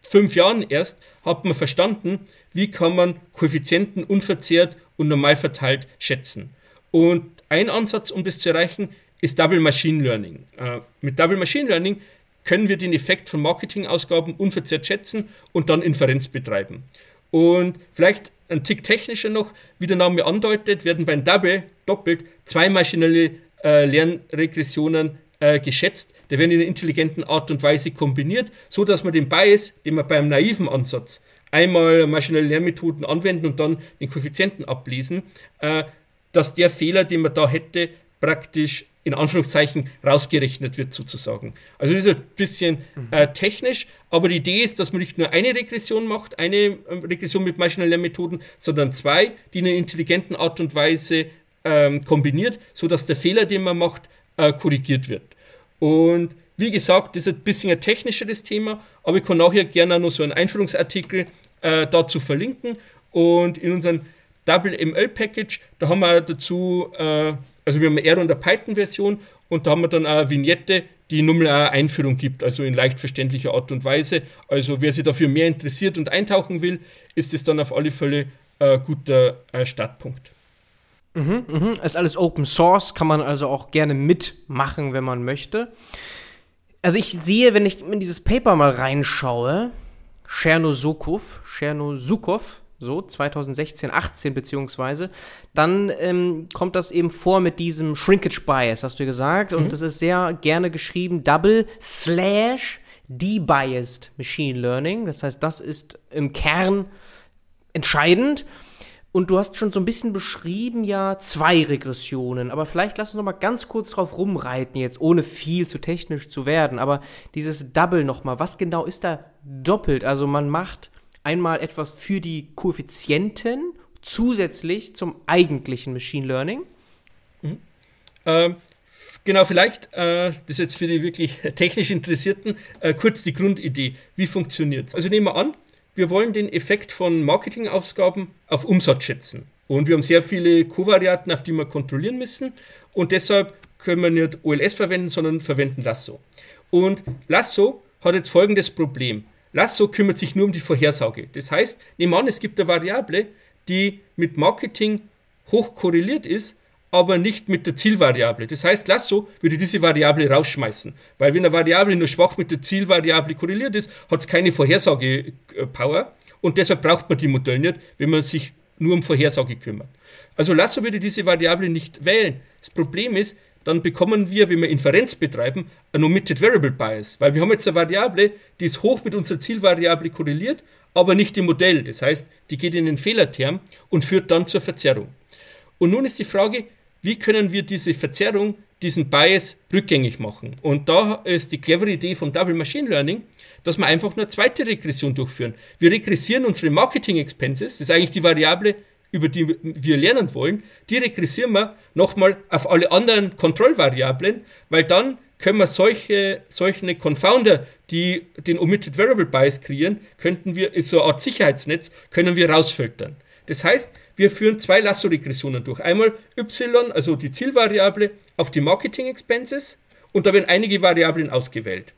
fünf Jahren erst hat man verstanden, wie kann man Koeffizienten unverzehrt und normal verteilt schätzen. Und ein Ansatz, um das zu erreichen, ist Double Machine Learning. Äh, mit Double Machine Learning können wir den Effekt von Marketingausgaben unverzerrt schätzen und dann Inferenz betreiben. Und vielleicht ein Tick technischer noch, wie der Name andeutet, werden beim Double doppelt zwei maschinelle äh, Lernregressionen äh, geschätzt. Die werden in einer intelligenten Art und Weise kombiniert, so dass man den Bias, den man beim naiven Ansatz einmal maschinelle Lernmethoden anwenden und dann den Koeffizienten ablesen, äh, dass der Fehler, den man da hätte, praktisch in Anführungszeichen rausgerechnet wird sozusagen. Also das ist ein bisschen äh, technisch, aber die Idee ist, dass man nicht nur eine Regression macht, eine äh, Regression mit maschinellen Lernmethoden, sondern zwei, die in einer intelligenten Art und Weise ähm, kombiniert, sodass der Fehler, den man macht, äh, korrigiert wird. Und wie gesagt, das ist ein bisschen ein technischeres Thema, aber ich kann nachher gerne noch so einen Einführungsartikel äh, dazu verlinken. Und in unserem Double ML Package, da haben wir dazu äh, also wir haben eine R- und eine Python-Version und da haben wir dann eine Vignette, die nur mal eine Einführung gibt, also in leicht verständlicher Art und Weise. Also wer sich dafür mehr interessiert und eintauchen will, ist es dann auf alle Fälle ein guter äh, Startpunkt. Mhm, mhm. Ist alles Open Source, kann man also auch gerne mitmachen, wenn man möchte. Also ich sehe, wenn ich in dieses Paper mal reinschaue, Chernosukov, Chernosukov, so 2016, 18 beziehungsweise, dann ähm, kommt das eben vor mit diesem Shrinkage Bias, hast du gesagt, mhm. und das ist sehr gerne geschrieben, Double Slash Debiased Machine Learning. Das heißt, das ist im Kern entscheidend. Und du hast schon so ein bisschen beschrieben, ja, zwei Regressionen. Aber vielleicht lass uns noch mal ganz kurz drauf rumreiten, jetzt ohne viel zu technisch zu werden. Aber dieses Double noch mal, was genau ist da doppelt? Also man macht einmal etwas für die Koeffizienten zusätzlich zum eigentlichen Machine Learning. Mhm. Ähm, genau, vielleicht, äh, das ist jetzt für die wirklich technisch Interessierten, äh, kurz die Grundidee. Wie funktioniert es? Also nehmen wir an, wir wollen den Effekt von Marketingausgaben auf Umsatz schätzen. Und wir haben sehr viele Kovarianten, auf die wir kontrollieren müssen. Und deshalb können wir nicht OLS verwenden, sondern verwenden Lasso. Und Lasso hat jetzt folgendes Problem. Lasso kümmert sich nur um die Vorhersage. Das heißt, nehmen an, es gibt eine Variable, die mit Marketing hoch korreliert ist, aber nicht mit der Zielvariable. Das heißt, Lasso würde diese Variable rausschmeißen, weil wenn eine Variable nur schwach mit der Zielvariable korreliert ist, hat es keine Vorhersagepower und deshalb braucht man die Modelle nicht, wenn man sich nur um Vorhersage kümmert. Also Lasso würde diese Variable nicht wählen. Das Problem ist, dann bekommen wir, wenn wir Inferenz betreiben, ein Omitted Variable Bias, weil wir haben jetzt eine Variable, die ist hoch mit unserer Zielvariable korreliert, aber nicht im Modell. Das heißt, die geht in den Fehlerterm und führt dann zur Verzerrung. Und nun ist die Frage, wie können wir diese Verzerrung, diesen Bias rückgängig machen. Und da ist die clevere Idee vom Double Machine Learning, dass wir einfach eine zweite Regression durchführen. Wir regressieren unsere Marketing Expenses, das ist eigentlich die Variable, über die wir lernen wollen, die regressieren wir nochmal auf alle anderen Kontrollvariablen, weil dann können wir solche, solche Confounder, die den Omitted Variable Bias kreieren, könnten wir, so eine Art Sicherheitsnetz, können wir rausfiltern. Das heißt, wir führen zwei Lasso-Regressionen durch. Einmal y, also die Zielvariable, auf die Marketing Expenses und da werden einige Variablen ausgewählt.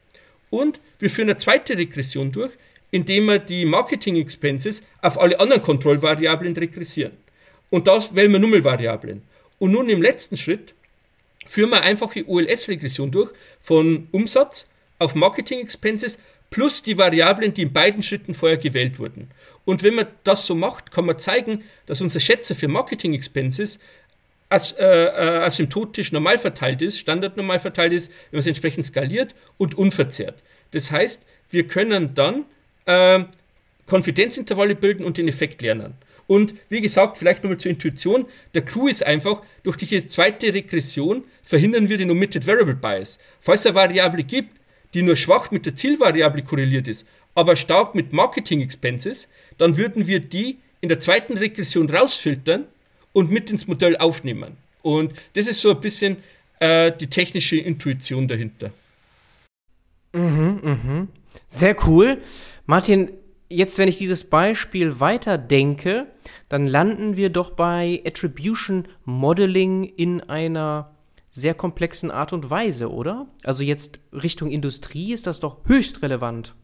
Und wir führen eine zweite Regression durch, indem wir die Marketing Expenses auf alle anderen Kontrollvariablen regressieren. Und das wählen wir Nummelvariablen. Und nun im letzten Schritt führen wir einfach die OLS-Regression durch von Umsatz auf Marketing Expenses plus die Variablen, die in beiden Schritten vorher gewählt wurden. Und wenn man das so macht, kann man zeigen, dass unser Schätzer für Marketing Expenses as, äh, äh, asymptotisch normal verteilt ist, standardnormal verteilt ist, wenn man es entsprechend skaliert und unverzerrt. Das heißt, wir können dann äh, Konfidenzintervalle bilden und den Effekt lernen. Und wie gesagt, vielleicht nochmal zur Intuition, der Clou ist einfach, durch die zweite Regression verhindern wir den Omitted Variable Bias. Falls es eine Variable gibt, die nur schwach mit der Zielvariable korreliert ist, aber stark mit Marketing Expenses, dann würden wir die in der zweiten Regression rausfiltern und mit ins Modell aufnehmen. Und das ist so ein bisschen äh, die technische Intuition dahinter. Mhm, mhm. Sehr cool. Martin, jetzt, wenn ich dieses Beispiel weiterdenke, dann landen wir doch bei Attribution Modeling in einer sehr komplexen Art und Weise, oder? Also jetzt Richtung Industrie ist das doch höchst relevant.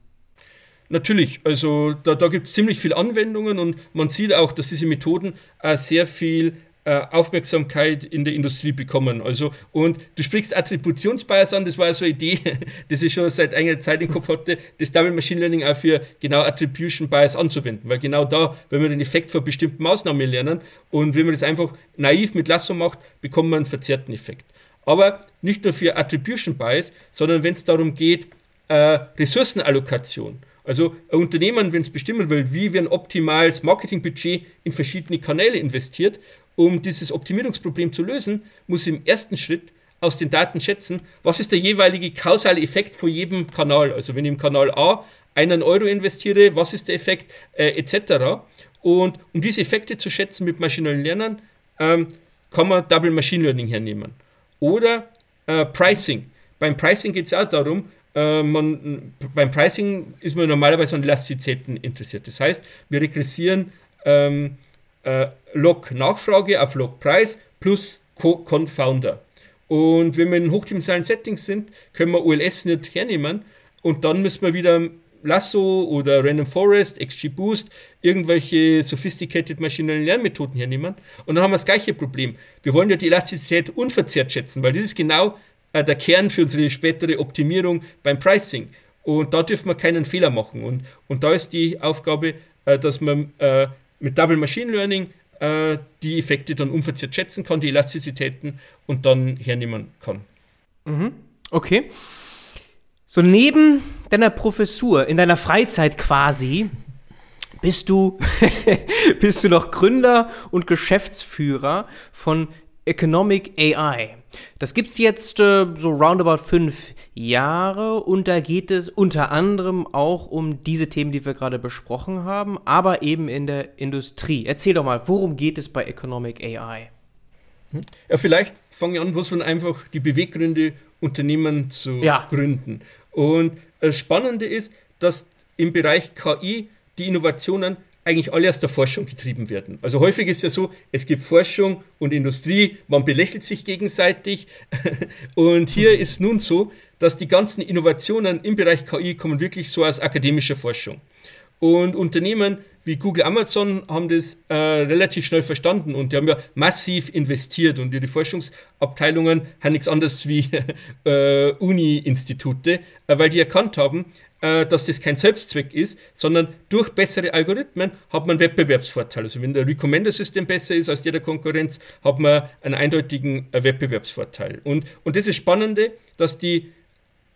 Natürlich, also da, da gibt es ziemlich viele Anwendungen und man sieht auch, dass diese Methoden äh, sehr viel Aufmerksamkeit in der Industrie bekommen. Also, und du sprichst Attributionsbias an, das war so eine Idee, die ich schon seit einiger Zeit im Kopf hatte, das Double Machine Learning auch für genau Attribution Bias anzuwenden. Weil genau da, wenn wir den Effekt von bestimmten Maßnahmen lernen und wenn man das einfach naiv mit Lasso macht, bekommt man einen verzerrten Effekt. Aber nicht nur für Attribution Bias, sondern wenn es darum geht, äh, Ressourcenallokation. Also ein Unternehmen, wenn es bestimmen will, wie wir ein optimales Marketingbudget in verschiedene Kanäle investiert, um dieses Optimierungsproblem zu lösen, muss im ersten Schritt aus den Daten schätzen, was ist der jeweilige kausale Effekt von jedem Kanal. Also wenn ich im Kanal A einen Euro investiere, was ist der Effekt äh, etc. Und um diese Effekte zu schätzen mit maschinellen Lernen, ähm, kann man Double Machine Learning hernehmen. Oder äh, Pricing. Beim Pricing geht es auch darum, äh, man, beim Pricing ist man normalerweise an Elastizitäten interessiert. Das heißt, wir regressieren ähm, äh, Log-Nachfrage auf Log-Preis plus Co-Confounder. Und wenn wir in hochdimensionalen Settings sind, können wir OLS nicht hernehmen und dann müssen wir wieder Lasso oder Random Forest, XGBoost, irgendwelche sophisticated maschinellen Lernmethoden hernehmen. Und dann haben wir das gleiche Problem. Wir wollen ja die Elastizität unverzerrt schätzen, weil das ist genau äh, der Kern für unsere spätere Optimierung beim Pricing. Und da dürfen wir keinen Fehler machen. Und, und da ist die Aufgabe, äh, dass man äh, mit Double Machine Learning äh, die Effekte dann unverzerrt schätzen kann, die Elastizitäten und dann hernehmen kann. Mhm. Okay. So neben deiner Professur, in deiner Freizeit quasi, bist du, bist du noch Gründer und Geschäftsführer von Economic AI. Das gibt's jetzt äh, so roundabout fünf Jahre und da geht es unter anderem auch um diese Themen, die wir gerade besprochen haben, aber eben in der Industrie. Erzähl doch mal, worum geht es bei Economic AI? Ja, vielleicht fange ich an, was man einfach die Beweggründe, Unternehmen zu ja. gründen. Und das Spannende ist, dass im Bereich KI die Innovationen eigentlich alle aus der Forschung getrieben werden. Also häufig ist ja so, es gibt Forschung und Industrie, man belächelt sich gegenseitig. Und hier ist nun so, dass die ganzen Innovationen im Bereich KI kommen wirklich so aus akademischer Forschung. Und Unternehmen wie Google, Amazon haben das äh, relativ schnell verstanden und die haben ja massiv investiert und ihre Forschungsabteilungen haben nichts anderes wie äh, Uni-Institute, äh, weil die erkannt haben, dass das kein Selbstzweck ist, sondern durch bessere Algorithmen hat man Wettbewerbsvorteil. Also wenn der Recommender-System besser ist als der der Konkurrenz, hat man einen eindeutigen äh, Wettbewerbsvorteil. Und, und das ist Spannende, dass die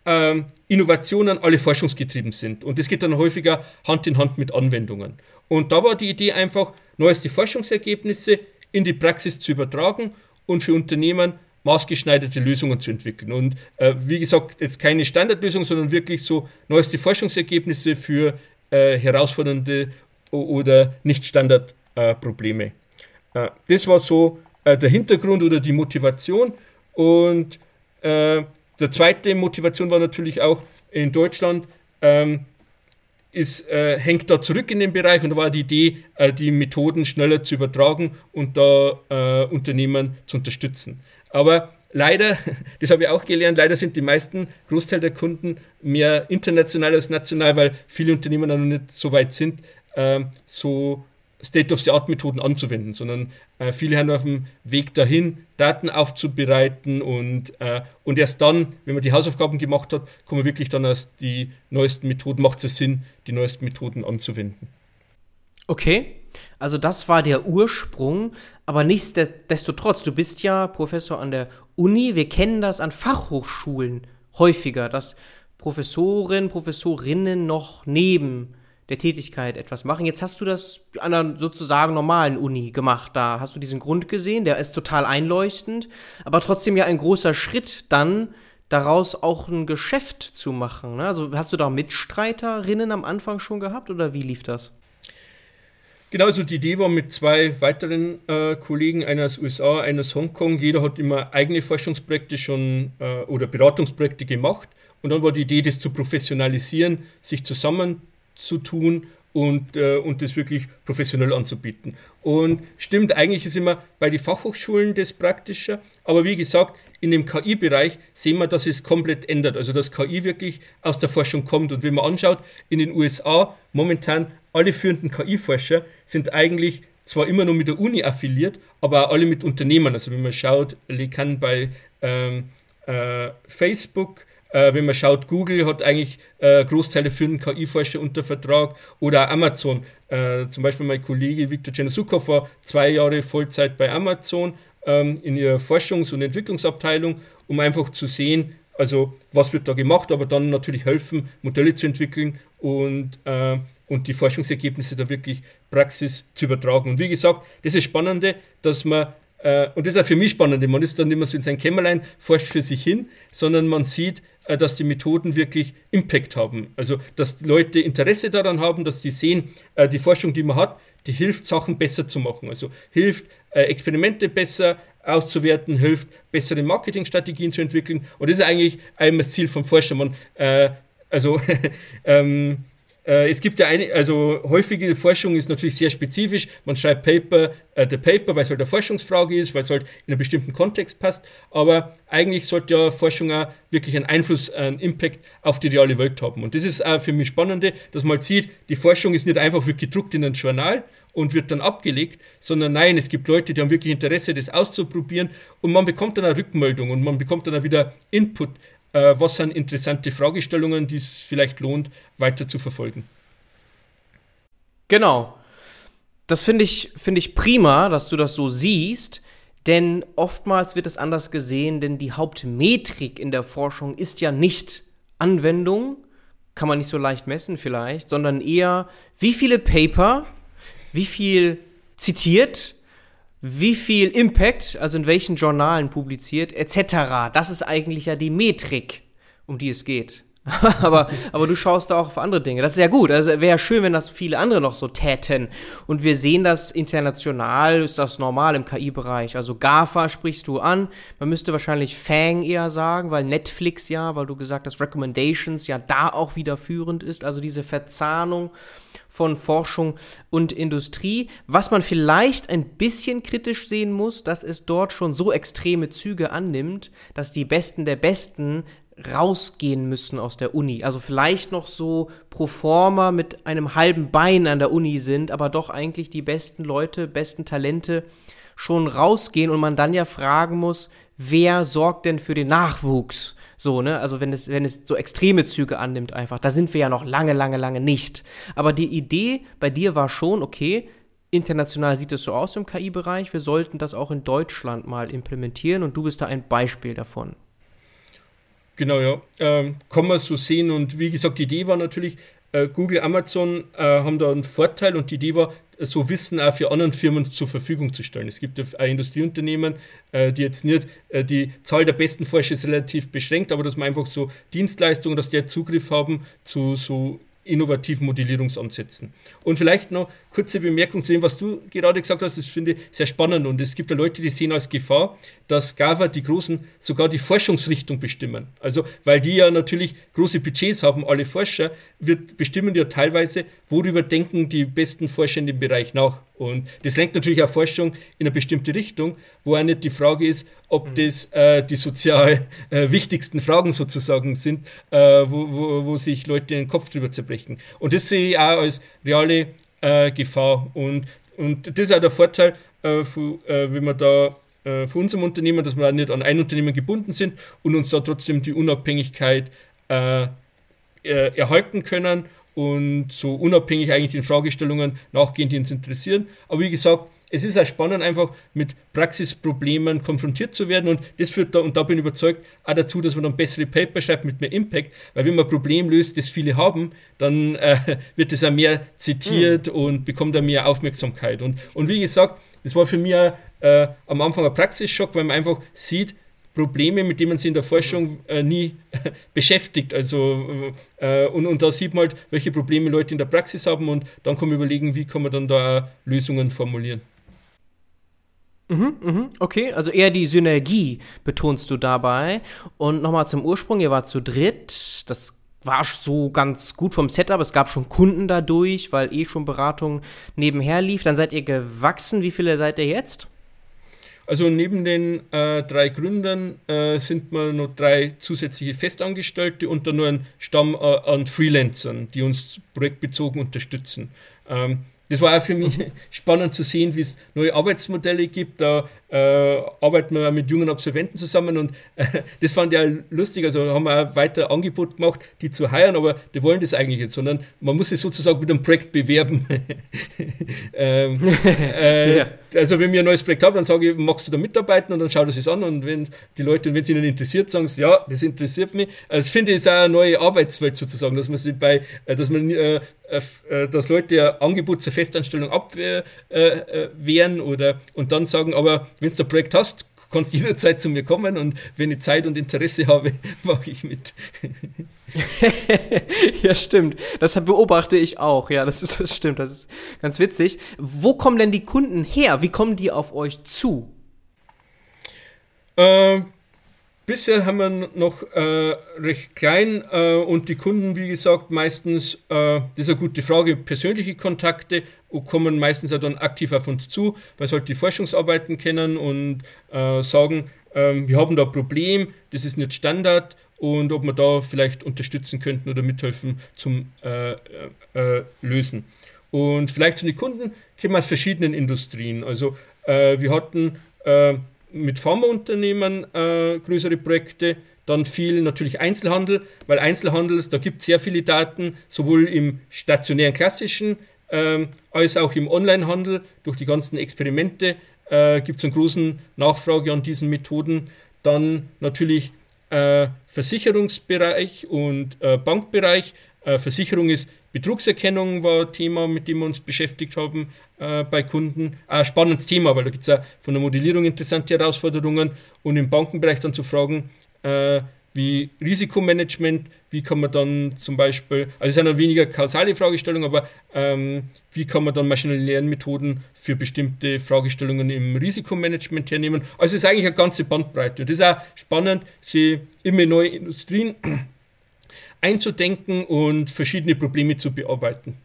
ähm, Innovationen alle forschungsgetrieben sind. Und das geht dann häufiger Hand in Hand mit Anwendungen. Und da war die Idee einfach, neueste Forschungsergebnisse in die Praxis zu übertragen und für Unternehmen maßgeschneiderte Lösungen zu entwickeln. Und äh, wie gesagt, jetzt keine Standardlösung, sondern wirklich so neueste Forschungsergebnisse für äh, herausfordernde oder nicht Standardprobleme. Äh, das war so äh, der Hintergrund oder die Motivation. Und äh, der zweite Motivation war natürlich auch in Deutschland, ähm, ist, äh, hängt da zurück in den Bereich und da war die Idee, äh, die Methoden schneller zu übertragen und da äh, Unternehmen zu unterstützen. Aber leider, das habe ich auch gelernt, leider sind die meisten Großteil der Kunden mehr international als national, weil viele Unternehmen noch nicht so weit sind, ähm, so State-of-the-Art-Methoden anzuwenden, sondern äh, viele haben auf dem Weg dahin, Daten aufzubereiten und, äh, und erst dann, wenn man die Hausaufgaben gemacht hat, kommen wir wirklich dann aus die neuesten Methoden, macht es Sinn, die neuesten Methoden anzuwenden. Okay, also das war der Ursprung, aber nichtsdestotrotz, du bist ja Professor an der Uni, wir kennen das an Fachhochschulen häufiger, dass Professoren, Professorinnen noch neben der Tätigkeit etwas machen. Jetzt hast du das an einer sozusagen normalen Uni gemacht. Da hast du diesen Grund gesehen, der ist total einleuchtend, aber trotzdem ja ein großer Schritt dann daraus auch ein Geschäft zu machen. Ne? Also hast du da Mitstreiterinnen am Anfang schon gehabt oder wie lief das? Genau, also die Idee war mit zwei weiteren äh, Kollegen, einer aus USA, einer aus Hongkong. Jeder hat immer eigene Forschungsprojekte schon äh, oder Beratungsprojekte gemacht. Und dann war die Idee, das zu professionalisieren, sich zusammen zu tun und, äh, und das wirklich professionell anzubieten. Und stimmt, eigentlich ist immer bei den Fachhochschulen das praktischer, aber wie gesagt, in dem KI-Bereich sehen wir, dass es komplett ändert, also dass KI wirklich aus der Forschung kommt. Und wenn man anschaut, in den USA momentan alle führenden KI-Forscher sind eigentlich zwar immer nur mit der Uni affiliiert, aber auch alle mit Unternehmen. Also wenn man schaut, Lekan bei ähm, äh, Facebook, äh, wenn man schaut, Google hat eigentlich äh, Großteile für den KI-Forscher unter Vertrag oder Amazon. Äh, zum Beispiel mein Kollege Viktor Cenasukov war zwei Jahre Vollzeit bei Amazon ähm, in ihrer Forschungs- und Entwicklungsabteilung, um einfach zu sehen, also was wird da gemacht, aber dann natürlich helfen, Modelle zu entwickeln und, äh, und die Forschungsergebnisse da wirklich Praxis zu übertragen. Und wie gesagt, das ist Spannende, dass man äh, und das ist auch für mich spannend, man ist dann nicht mehr so in sein Kämmerlein, forscht für sich hin, sondern man sieht, dass die Methoden wirklich Impact haben. Also, dass Leute Interesse daran haben, dass die sehen, äh, die Forschung, die man hat, die hilft, Sachen besser zu machen. Also hilft, äh, Experimente besser auszuwerten, hilft, bessere Marketingstrategien zu entwickeln. Und das ist eigentlich einmal das Ziel vom Forscher. Man, also, ähm, äh, es gibt ja eine, also häufige Forschung ist natürlich sehr spezifisch. Man schreibt Paper, äh, der Paper, weil es halt eine Forschungsfrage ist, weil es halt in einen bestimmten Kontext passt. Aber eigentlich sollte ja Forschung auch wirklich einen Einfluss, einen Impact auf die reale Welt haben. Und das ist auch für mich spannende, dass man halt sieht, die Forschung ist nicht einfach wird gedruckt in ein Journal und wird dann abgelegt, sondern nein, es gibt Leute, die haben wirklich Interesse, das auszuprobieren und man bekommt dann eine Rückmeldung und man bekommt dann auch wieder Input äh, was sind interessante Fragestellungen, die es vielleicht lohnt, weiter zu verfolgen. Genau. Das finde ich, find ich prima, dass du das so siehst, denn oftmals wird es anders gesehen, denn die Hauptmetrik in der Forschung ist ja nicht Anwendung, kann man nicht so leicht messen vielleicht, sondern eher, wie viele Paper, wie viel zitiert, wie viel Impact, also in welchen Journalen publiziert, etc. Das ist eigentlich ja die Metrik, um die es geht. aber, aber du schaust da auch auf andere Dinge. Das ist ja gut. Also wäre ja schön, wenn das viele andere noch so täten. Und wir sehen das international, ist das normal im KI-Bereich. Also GAFA sprichst du an. Man müsste wahrscheinlich Fang eher sagen, weil Netflix ja, weil du gesagt hast, Recommendations ja da auch wieder führend ist. Also diese Verzahnung von Forschung und Industrie. Was man vielleicht ein bisschen kritisch sehen muss, dass es dort schon so extreme Züge annimmt, dass die Besten der Besten rausgehen müssen aus der Uni. Also vielleicht noch so pro forma mit einem halben Bein an der Uni sind, aber doch eigentlich die besten Leute, besten Talente schon rausgehen und man dann ja fragen muss, wer sorgt denn für den Nachwuchs? So, ne? Also wenn es, wenn es so extreme Züge annimmt einfach, da sind wir ja noch lange, lange, lange nicht. Aber die Idee bei dir war schon, okay, international sieht es so aus im KI-Bereich, wir sollten das auch in Deutschland mal implementieren und du bist da ein Beispiel davon. Genau, ja. Ähm, kann man so sehen. Und wie gesagt, die Idee war natürlich, äh, Google, Amazon äh, haben da einen Vorteil und die Idee war, so Wissen auch für andere Firmen zur Verfügung zu stellen. Es gibt auch Industrieunternehmen, äh, die jetzt nicht, äh, die Zahl der besten Forscher ist relativ beschränkt, aber dass man einfach so Dienstleistungen, dass die Zugriff haben zu so innovativen Modellierungsansätzen. Und vielleicht noch kurze Bemerkung zu dem, was du gerade gesagt hast, das finde ich sehr spannend. Und es gibt ja Leute, die sehen als Gefahr, dass GAVA die Großen sogar die Forschungsrichtung bestimmen. Also, weil die ja natürlich große Budgets haben, alle Forscher, wird, bestimmen ja teilweise, worüber denken die besten Forscher in dem Bereich nach. Und das lenkt natürlich auch Forschung in eine bestimmte Richtung, wo auch nicht die Frage ist, ob mhm. das äh, die sozial äh, wichtigsten Fragen sozusagen sind, äh, wo, wo, wo sich Leute den Kopf drüber zerbrechen. Und das sehe ich auch als reale äh, Gefahr. Und, und das ist auch der Vorteil, äh, für, äh, wenn man da für unserem Unternehmen, dass wir auch nicht an ein Unternehmen gebunden sind und uns da trotzdem die Unabhängigkeit erhalten können und so unabhängig eigentlich den Fragestellungen nachgehen, die uns interessieren. Aber wie gesagt, es ist auch spannend, einfach mit Praxisproblemen konfrontiert zu werden und das führt da, und da bin ich überzeugt, auch dazu, dass man dann bessere Paper schreibt mit mehr Impact, weil wenn man ein Problem löst, das viele haben, dann äh, wird es auch mehr zitiert mhm. und bekommt auch mehr Aufmerksamkeit. Und, und wie gesagt, das war für mich äh, am Anfang ein Praxisschock, weil man einfach sieht, Probleme, mit denen man sich in der Forschung äh, nie beschäftigt. Also, äh, und, und da sieht man halt, welche Probleme Leute in der Praxis haben und dann kann man überlegen, wie kann man dann da Lösungen formulieren. Mhm, mhm, okay, also eher die Synergie betonst du dabei. Und nochmal zum Ursprung, ihr wart zu dritt, das war so ganz gut vom Setup. Es gab schon Kunden dadurch, weil eh schon Beratung nebenher lief. Dann seid ihr gewachsen. Wie viele seid ihr jetzt? Also neben den äh, drei Gründern äh, sind wir noch drei zusätzliche Festangestellte und dann nur ein Stamm äh, an Freelancern, die uns projektbezogen unterstützen. Ähm, das war auch für mich spannend zu sehen, wie es neue Arbeitsmodelle gibt. Da äh, arbeiten wir mit jungen Absolventen zusammen und äh, das fand ich auch lustig. Also haben wir auch weiter Angebot gemacht, die zu heiren, aber die wollen das eigentlich nicht, sondern man muss sich sozusagen mit einem Projekt bewerben. ähm, äh, ja. Also wenn wir ein neues Projekt haben, dann sage ich, magst du da mitarbeiten und dann schaut es sich an und wenn die Leute, wenn es ihnen interessiert, sagen sie, ja, das interessiert mich. Also ich finde, es ist auch eine neue Arbeitswelt sozusagen, dass man sich bei, äh, dass man äh, äh, dass Leute ein Angebot zur Festanstellung abwehren oder und dann sagen, aber wenn du ein Projekt hast, kannst du jederzeit zu mir kommen und wenn ich Zeit und Interesse habe, mache ich mit. ja, stimmt. Das beobachte ich auch. Ja, das, das stimmt. Das ist ganz witzig. Wo kommen denn die Kunden her? Wie kommen die auf euch zu? Ähm, Bisher haben wir noch äh, recht klein äh, und die Kunden, wie gesagt, meistens, äh, das ist eine gute Frage, persönliche Kontakte kommen meistens auch dann aktiv auf uns zu, weil sie halt die Forschungsarbeiten kennen und äh, sagen, ähm, wir haben da ein Problem, das ist nicht Standard und ob wir da vielleicht unterstützen könnten oder mithelfen zum äh, äh, Lösen. Und vielleicht zu den Kunden kommen aus verschiedenen Industrien. Also wir hatten mit Pharmaunternehmen äh, größere Projekte, dann viel natürlich Einzelhandel, weil Einzelhandel, da gibt es sehr viele Daten, sowohl im stationären klassischen ähm, als auch im Onlinehandel. Durch die ganzen Experimente äh, gibt es einen großen Nachfrage an diesen Methoden. Dann natürlich äh, Versicherungsbereich und äh, Bankbereich. Äh, Versicherung ist Betrugserkennung war Thema, mit dem wir uns beschäftigt haben äh, bei Kunden. Ein spannendes Thema, weil da gibt es ja von der Modellierung interessante Herausforderungen und im Bankenbereich dann zu fragen, äh, wie Risikomanagement, wie kann man dann zum Beispiel, also es ist eine weniger kausale Fragestellung, aber ähm, wie kann man dann maschinelle Lernmethoden für bestimmte Fragestellungen im Risikomanagement hernehmen. Also es ist eigentlich eine ganze Bandbreite. Und das ist auch spannend, sie immer neue Industrien einzudenken und verschiedene Probleme zu bearbeiten.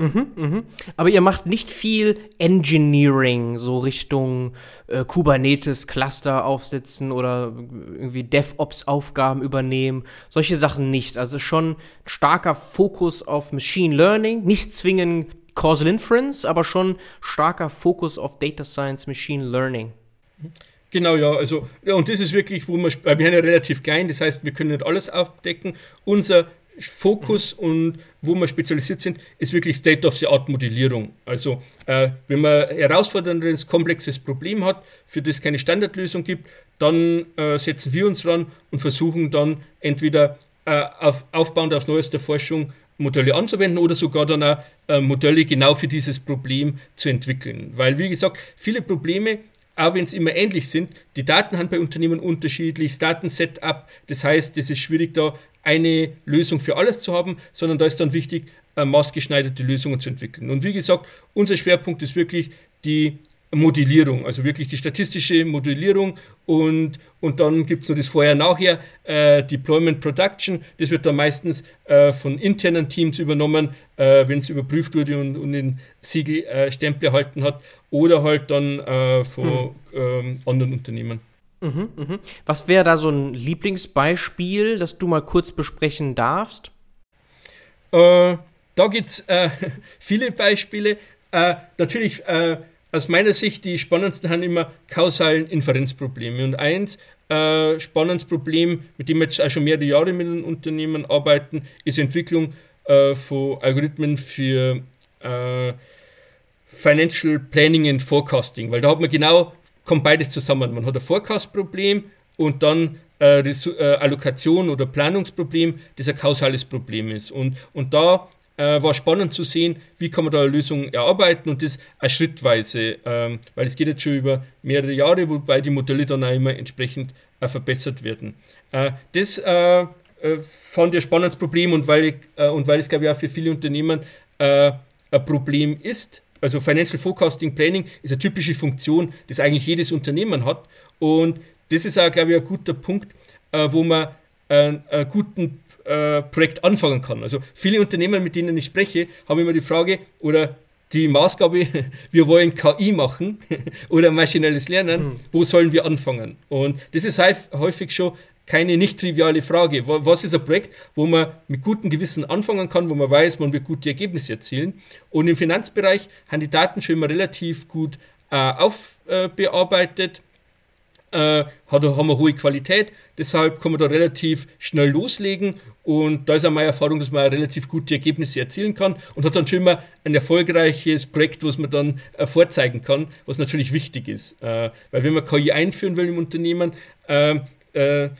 Mhm, mhm. Aber ihr macht nicht viel Engineering, so Richtung äh, Kubernetes Cluster aufsetzen oder irgendwie DevOps-Aufgaben übernehmen. Solche Sachen nicht. Also schon starker Fokus auf Machine Learning, nicht zwingend Causal Inference, aber schon starker Fokus auf Data Science, Machine Learning. Mhm. Genau, ja, also, ja, und das ist wirklich, wo wir, wir sind ja relativ klein, das heißt, wir können nicht alles abdecken. Unser Fokus mhm. und wo wir spezialisiert sind, ist wirklich State-of-the-Art-Modellierung. Also, äh, wenn man herausforderndes, komplexes Problem hat, für das keine Standardlösung gibt, dann äh, setzen wir uns ran und versuchen dann entweder äh, auf, aufbauend auf neuester Forschung Modelle anzuwenden oder sogar dann auch äh, Modelle genau für dieses Problem zu entwickeln. Weil, wie gesagt, viele Probleme auch wenn es immer ähnlich sind, die Daten haben bei Unternehmen unterschiedlich, das Datensetup, das heißt, es ist schwierig da eine Lösung für alles zu haben, sondern da ist dann wichtig, äh, maßgeschneiderte Lösungen zu entwickeln. Und wie gesagt, unser Schwerpunkt ist wirklich die Modellierung, also wirklich die statistische Modellierung und, und dann gibt es noch das Vorher-Nachher, äh, Deployment Production, das wird dann meistens äh, von internen Teams übernommen, äh, wenn es überprüft wurde und, und den Siegelstempel äh, erhalten hat oder halt dann äh, von hm. anderen Unternehmen. Mhm, mh. Was wäre da so ein Lieblingsbeispiel, das du mal kurz besprechen darfst? Äh, da gibt es viele Beispiele. natürlich aus meiner Sicht die spannendsten haben immer kausalen Inferenzprobleme. Und eins äh, spannendes Problem, mit dem wir jetzt auch schon mehrere Jahre mit den Unternehmen arbeiten, ist die Entwicklung äh, von Algorithmen für äh, Financial Planning and Forecasting, weil da hat man genau, kommt beides zusammen. Man hat ein Forecast-Problem und dann äh, äh, Allokation oder Planungsproblem, das ein kausales Problem ist. Und, und da äh, war spannend zu sehen, wie kann man da eine Lösung erarbeiten und das auch schrittweise, ähm, weil es geht jetzt schon über mehrere Jahre, wobei die Modelle dann auch immer entsprechend äh, verbessert werden. Äh, das äh, äh, fand ich ein spannendes Problem und weil, ich, äh, und weil es, glaube ich, auch für viele Unternehmen ein Problem ist. Also Financial Forecasting Planning ist eine typische Funktion, das eigentlich jedes Unternehmen hat. Und das ist auch, glaube ich, ein guter Punkt, wo man einen, einen guten äh, Projekt anfangen kann. Also viele Unternehmen, mit denen ich spreche, haben immer die Frage oder die Maßgabe, wir wollen KI machen oder maschinelles Lernen, hm. wo sollen wir anfangen? Und das ist häufig schon keine nicht triviale Frage. Was ist ein Projekt, wo man mit gutem Gewissen anfangen kann, wo man weiß, man wird gute Ergebnisse erzielen? Und im Finanzbereich haben die Daten schon immer relativ gut äh, aufbearbeitet. Äh, äh, hat, haben wir hohe Qualität, deshalb kann man da relativ schnell loslegen und da ist auch meine Erfahrung, dass man relativ gute Ergebnisse erzielen kann und hat dann schon immer ein erfolgreiches Projekt, was man dann äh, vorzeigen kann, was natürlich wichtig ist. Äh, weil wenn man KI einführen will im Unternehmen, äh, äh,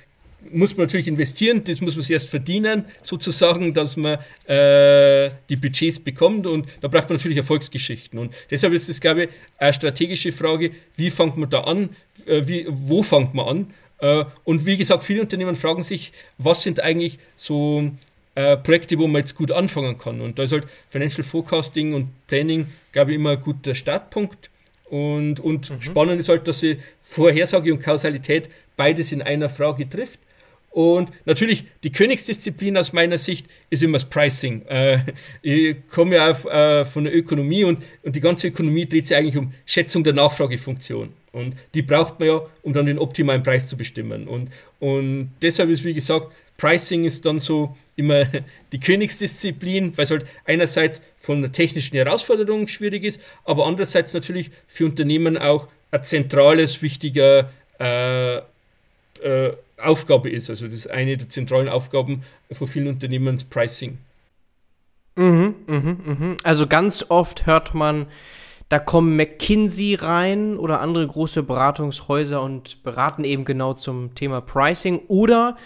muss man natürlich investieren, das muss man erst verdienen, sozusagen, dass man äh, die Budgets bekommt und da braucht man natürlich Erfolgsgeschichten. Und deshalb ist es, glaube ich, eine strategische Frage, wie fängt man da an, äh, wie, wo fängt man an? Äh, und wie gesagt, viele Unternehmen fragen sich, was sind eigentlich so äh, Projekte, wo man jetzt gut anfangen kann. Und da ist halt Financial Forecasting und Planning, glaube ich, immer ein guter Startpunkt. Und, und mhm. spannend ist halt, dass sie Vorhersage und Kausalität beides in einer Frage trifft. Und natürlich, die Königsdisziplin aus meiner Sicht ist immer das Pricing. Äh, ich komme ja auf, äh, von der Ökonomie und, und die ganze Ökonomie dreht sich eigentlich um Schätzung der Nachfragefunktion. Und die braucht man ja, um dann den optimalen Preis zu bestimmen. Und, und deshalb ist, wie gesagt, Pricing ist dann so immer die Königsdisziplin, weil es halt einerseits von der technischen Herausforderung schwierig ist, aber andererseits natürlich für Unternehmen auch ein zentrales, wichtiger äh, äh, Aufgabe ist. Also das ist eine der zentralen Aufgaben von vielen Unternehmen, das Pricing. Mhm, mhm, mhm. Also ganz oft hört man, da kommen McKinsey rein oder andere große Beratungshäuser und beraten eben genau zum Thema Pricing. Oder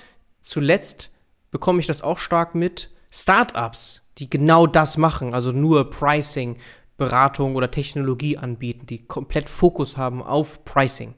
zuletzt bekomme ich das auch stark mit Startups, die genau das machen, also nur Pricing, Beratung oder Technologie anbieten, die komplett Fokus haben auf Pricing.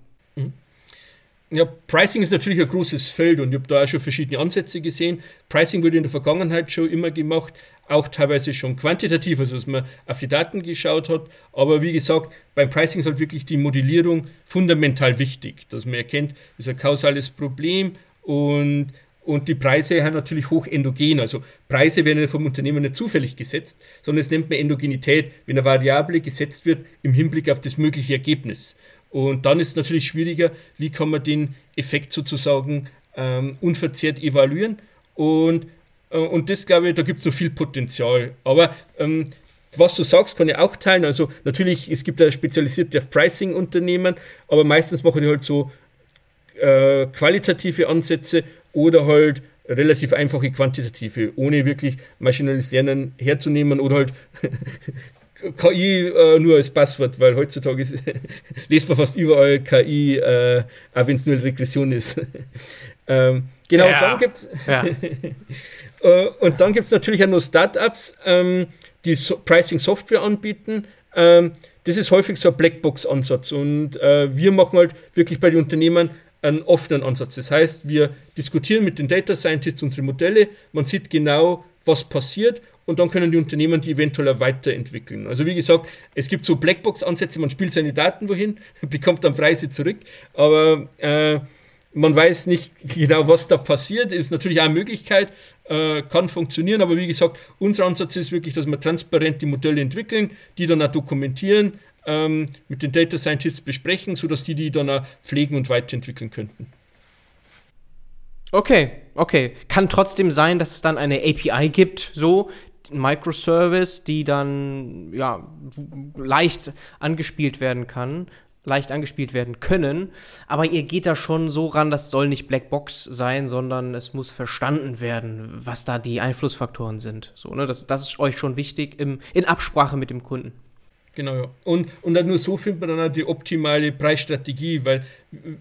Ja, Pricing ist natürlich ein großes Feld und ich habe da auch schon verschiedene Ansätze gesehen. Pricing wurde in der Vergangenheit schon immer gemacht, auch teilweise schon quantitativ, also dass man auf die Daten geschaut hat. Aber wie gesagt, beim Pricing ist halt wirklich die Modellierung fundamental wichtig, dass man erkennt, ist ein kausales Problem und, und die Preise haben natürlich hoch endogen. Also Preise werden vom Unternehmen nicht zufällig gesetzt, sondern es nennt man Endogenität, wenn eine Variable gesetzt wird im Hinblick auf das mögliche Ergebnis. Und dann ist es natürlich schwieriger, wie kann man den Effekt sozusagen ähm, unverzerrt evaluieren. Und äh, und das, glaube ich, da gibt es noch viel Potenzial. Aber ähm, was du sagst, kann ich auch teilen. Also natürlich, es gibt ja spezialisierte Pricing-Unternehmen, aber meistens machen die halt so äh, qualitative Ansätze oder halt relativ einfache quantitative, ohne wirklich maschinelles Lernen herzunehmen oder halt KI äh, nur als Passwort, weil heutzutage ist, lest man fast überall KI, äh, auch wenn es nur Regression ist. ähm, genau, ja. dann gibt ja. Äh, und dann gibt es natürlich auch noch Startups, ähm, die so Pricing-Software anbieten. Ähm, das ist häufig so ein Blackbox-Ansatz. Und äh, wir machen halt wirklich bei den Unternehmen einen offenen Ansatz. Das heißt, wir diskutieren mit den Data Scientists unsere Modelle, man sieht genau, was passiert und dann können die Unternehmen die eventuell weiterentwickeln. Also wie gesagt, es gibt so Blackbox-Ansätze, man spielt seine Daten wohin, bekommt dann Preise zurück, aber äh, man weiß nicht genau, was da passiert, ist natürlich auch eine Möglichkeit, äh, kann funktionieren, aber wie gesagt, unser Ansatz ist wirklich, dass wir transparent die Modelle entwickeln, die dann auch dokumentieren, ähm, mit den Data Scientists besprechen, sodass die die dann auch pflegen und weiterentwickeln könnten. Okay, okay. Kann trotzdem sein, dass es dann eine API gibt, so Microservice, die dann ja leicht angespielt werden kann leicht angespielt werden können. Aber ihr geht da schon so ran, das soll nicht Blackbox sein, sondern es muss verstanden werden, was da die Einflussfaktoren sind. So, ne? das, das ist euch schon wichtig im, in Absprache mit dem Kunden. Genau, ja. Und, und dann nur so findet man dann auch die optimale Preisstrategie, weil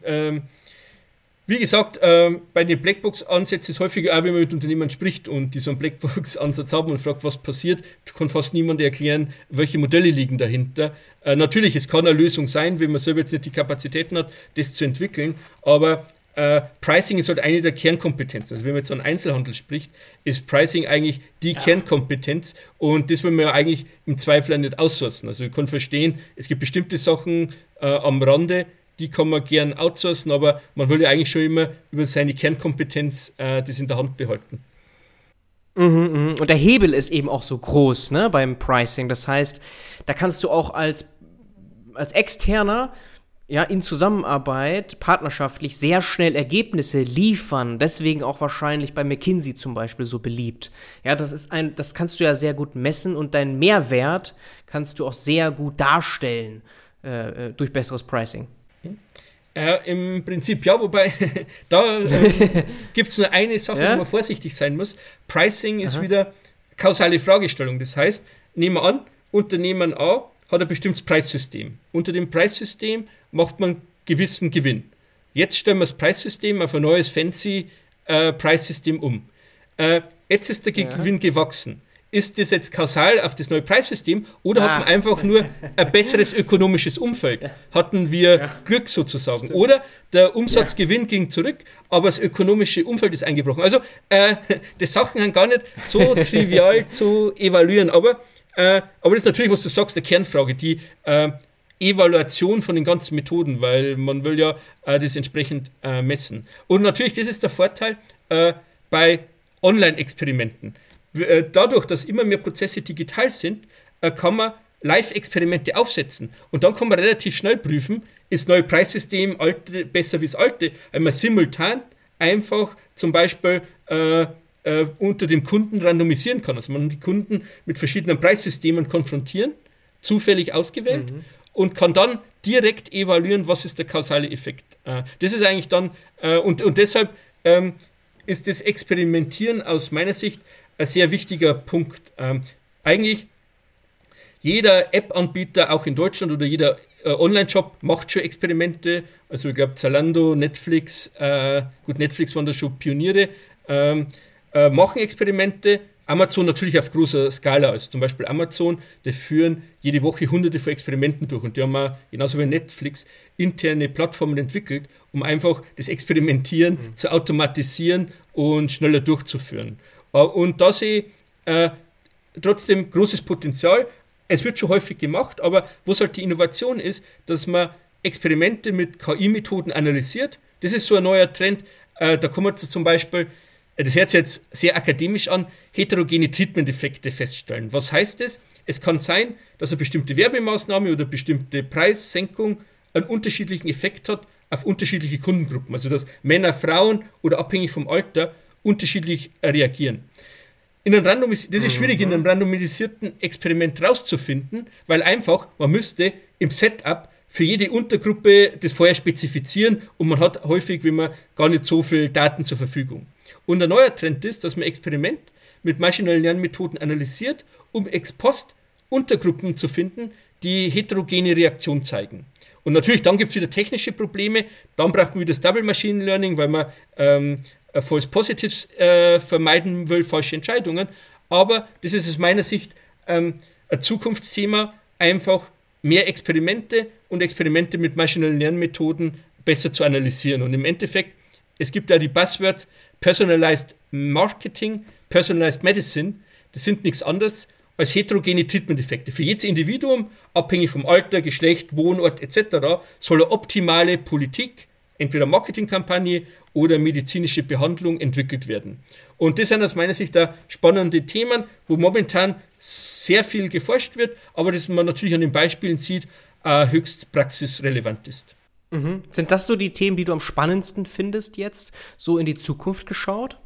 ähm, wie gesagt, äh, bei den Blackbox-Ansätzen ist häufiger auch, wenn man mit Unternehmen spricht und die so einen Blackbox-Ansatz haben und fragt, was passiert, kann fast niemand erklären, welche Modelle liegen dahinter. Äh, natürlich, es kann eine Lösung sein, wenn man selber jetzt nicht die Kapazitäten hat, das zu entwickeln, aber äh, Pricing ist halt eine der Kernkompetenzen. Also wenn man jetzt an Einzelhandel spricht, ist Pricing eigentlich die ja. Kernkompetenz und das will man ja eigentlich im Zweifel nicht aussourcen. Also ich kann verstehen, es gibt bestimmte Sachen äh, am Rande, die kann man gern outsourcen, aber man will ja eigentlich schon immer über seine Kernkompetenz äh, das in der Hand behalten. Mhm, mh. Und der Hebel ist eben auch so groß ne, beim Pricing. Das heißt, da kannst du auch als, als Externer ja, in Zusammenarbeit, partnerschaftlich sehr schnell Ergebnisse liefern. Deswegen auch wahrscheinlich bei McKinsey zum Beispiel so beliebt. Ja, das ist ein, das kannst du ja sehr gut messen und deinen Mehrwert kannst du auch sehr gut darstellen äh, äh durch besseres Pricing. Äh, Im Prinzip ja, wobei da äh, gibt es nur eine Sache, ja? wo man vorsichtig sein muss. Pricing ist Aha. wieder kausale Fragestellung. Das heißt, nehmen wir an, Unternehmen A hat ein bestimmtes Preissystem. Unter dem Preissystem macht man gewissen Gewinn. Jetzt stellen wir das Preissystem auf ein neues fancy äh, Preissystem um. Äh, jetzt ist der ja. Gewinn gewachsen ist das jetzt kausal auf das neue Preissystem oder ah. hat man einfach nur ein besseres ökonomisches Umfeld? Hatten wir ja. Glück sozusagen? Stimmt. Oder der Umsatzgewinn ja. ging zurück, aber das ökonomische Umfeld ist eingebrochen. Also, äh, die Sachen sind gar nicht so trivial zu evaluieren, aber, äh, aber das ist natürlich, was du sagst, der Kernfrage, die äh, Evaluation von den ganzen Methoden, weil man will ja äh, das entsprechend äh, messen. Und natürlich, das ist der Vorteil äh, bei Online-Experimenten. Äh, dadurch, dass immer mehr Prozesse digital sind, äh, kann man Live-Experimente aufsetzen. Und dann kann man relativ schnell prüfen, ist neue Preissystem alte, besser wie das alte, weil man simultan einfach zum Beispiel äh, äh, unter dem Kunden randomisieren kann. Also man die Kunden mit verschiedenen Preissystemen konfrontieren, zufällig ausgewählt, mhm. und kann dann direkt evaluieren, was ist der kausale Effekt. Äh, das ist eigentlich dann, äh, und, und deshalb ähm, ist das Experimentieren aus meiner Sicht ein sehr wichtiger Punkt. Ähm, eigentlich jeder App-Anbieter, auch in Deutschland oder jeder äh, Online-Shop macht schon Experimente. Also ich glaube Zalando, Netflix, äh, gut, Netflix waren da schon Pioniere, ähm, äh, machen Experimente. Amazon natürlich auf großer Skala, also zum Beispiel Amazon, die führen jede Woche hunderte von Experimenten durch und die haben auch, genauso wie Netflix, interne Plattformen entwickelt, um einfach das Experimentieren mhm. zu automatisieren und schneller durchzuführen. Äh, und da sehe ich äh, trotzdem großes Potenzial. Es wird schon häufig gemacht, aber wo halt die Innovation ist, dass man Experimente mit KI-Methoden analysiert. Das ist so ein neuer Trend. Äh, da kommen wir zum Beispiel, äh, das hört sich jetzt sehr akademisch an, heterogene Treatment-Effekte feststellen. Was heißt das? Es kann sein, dass eine bestimmte Werbemaßnahme oder bestimmte Preissenkung einen unterschiedlichen Effekt hat auf unterschiedliche Kundengruppen. Also dass Männer, Frauen oder abhängig vom Alter unterschiedlich reagieren. In einem Randomis das ist schwierig, in einem mhm. randomisierten Experiment rauszufinden, weil einfach, man müsste im Setup für jede Untergruppe das vorher spezifizieren und man hat häufig, wenn man gar nicht so viel Daten zur Verfügung. Und ein neuer Trend ist, dass man Experiment mit maschinellen Lernmethoden analysiert, um ex post Untergruppen zu finden, die heterogene Reaktion zeigen. Und natürlich, dann gibt es wieder technische Probleme. Dann braucht man wieder das Double Machine Learning, weil man ähm, äh, False Positives äh, vermeiden will, falsche Entscheidungen. Aber das ist aus meiner Sicht ähm, ein Zukunftsthema, einfach mehr Experimente und Experimente mit maschinellen Lernmethoden besser zu analysieren. Und im Endeffekt, es gibt ja die Buzzwords Personalized Marketing, Personalized Medicine. Das sind nichts anderes als heterogene Treatment-Effekte. Für jedes Individuum, abhängig vom Alter, Geschlecht, Wohnort etc., soll eine optimale Politik, entweder Marketingkampagne oder medizinische Behandlung entwickelt werden. Und das sind aus meiner Sicht da spannende Themen, wo momentan sehr viel geforscht wird, aber das man natürlich an den Beispielen sieht, äh, höchst praxisrelevant ist. Mhm. Sind das so die Themen, die du am spannendsten findest jetzt, so in die Zukunft geschaut?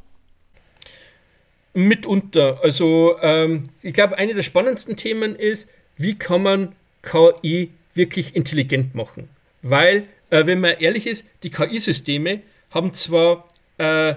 Mitunter. Also ähm, ich glaube, eine der spannendsten Themen ist, wie kann man KI wirklich intelligent machen? Weil, äh, wenn man ehrlich ist, die KI-Systeme haben zwar äh,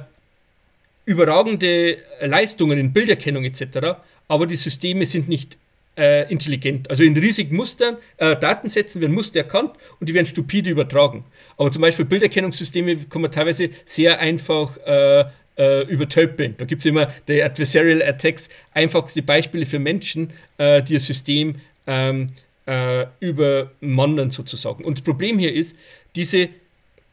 überragende Leistungen in Bilderkennung etc., aber die Systeme sind nicht äh, intelligent. Also in riesigen Mustern, äh, Datensätzen werden Muster erkannt und die werden stupide übertragen. Aber zum Beispiel Bilderkennungssysteme kann man teilweise sehr einfach äh, äh übertölpeln. Da gibt es immer die Adversarial Attacks, einfachste Beispiele für Menschen, äh, die das System ähm, äh, übermannen sozusagen. Und das Problem hier ist, diese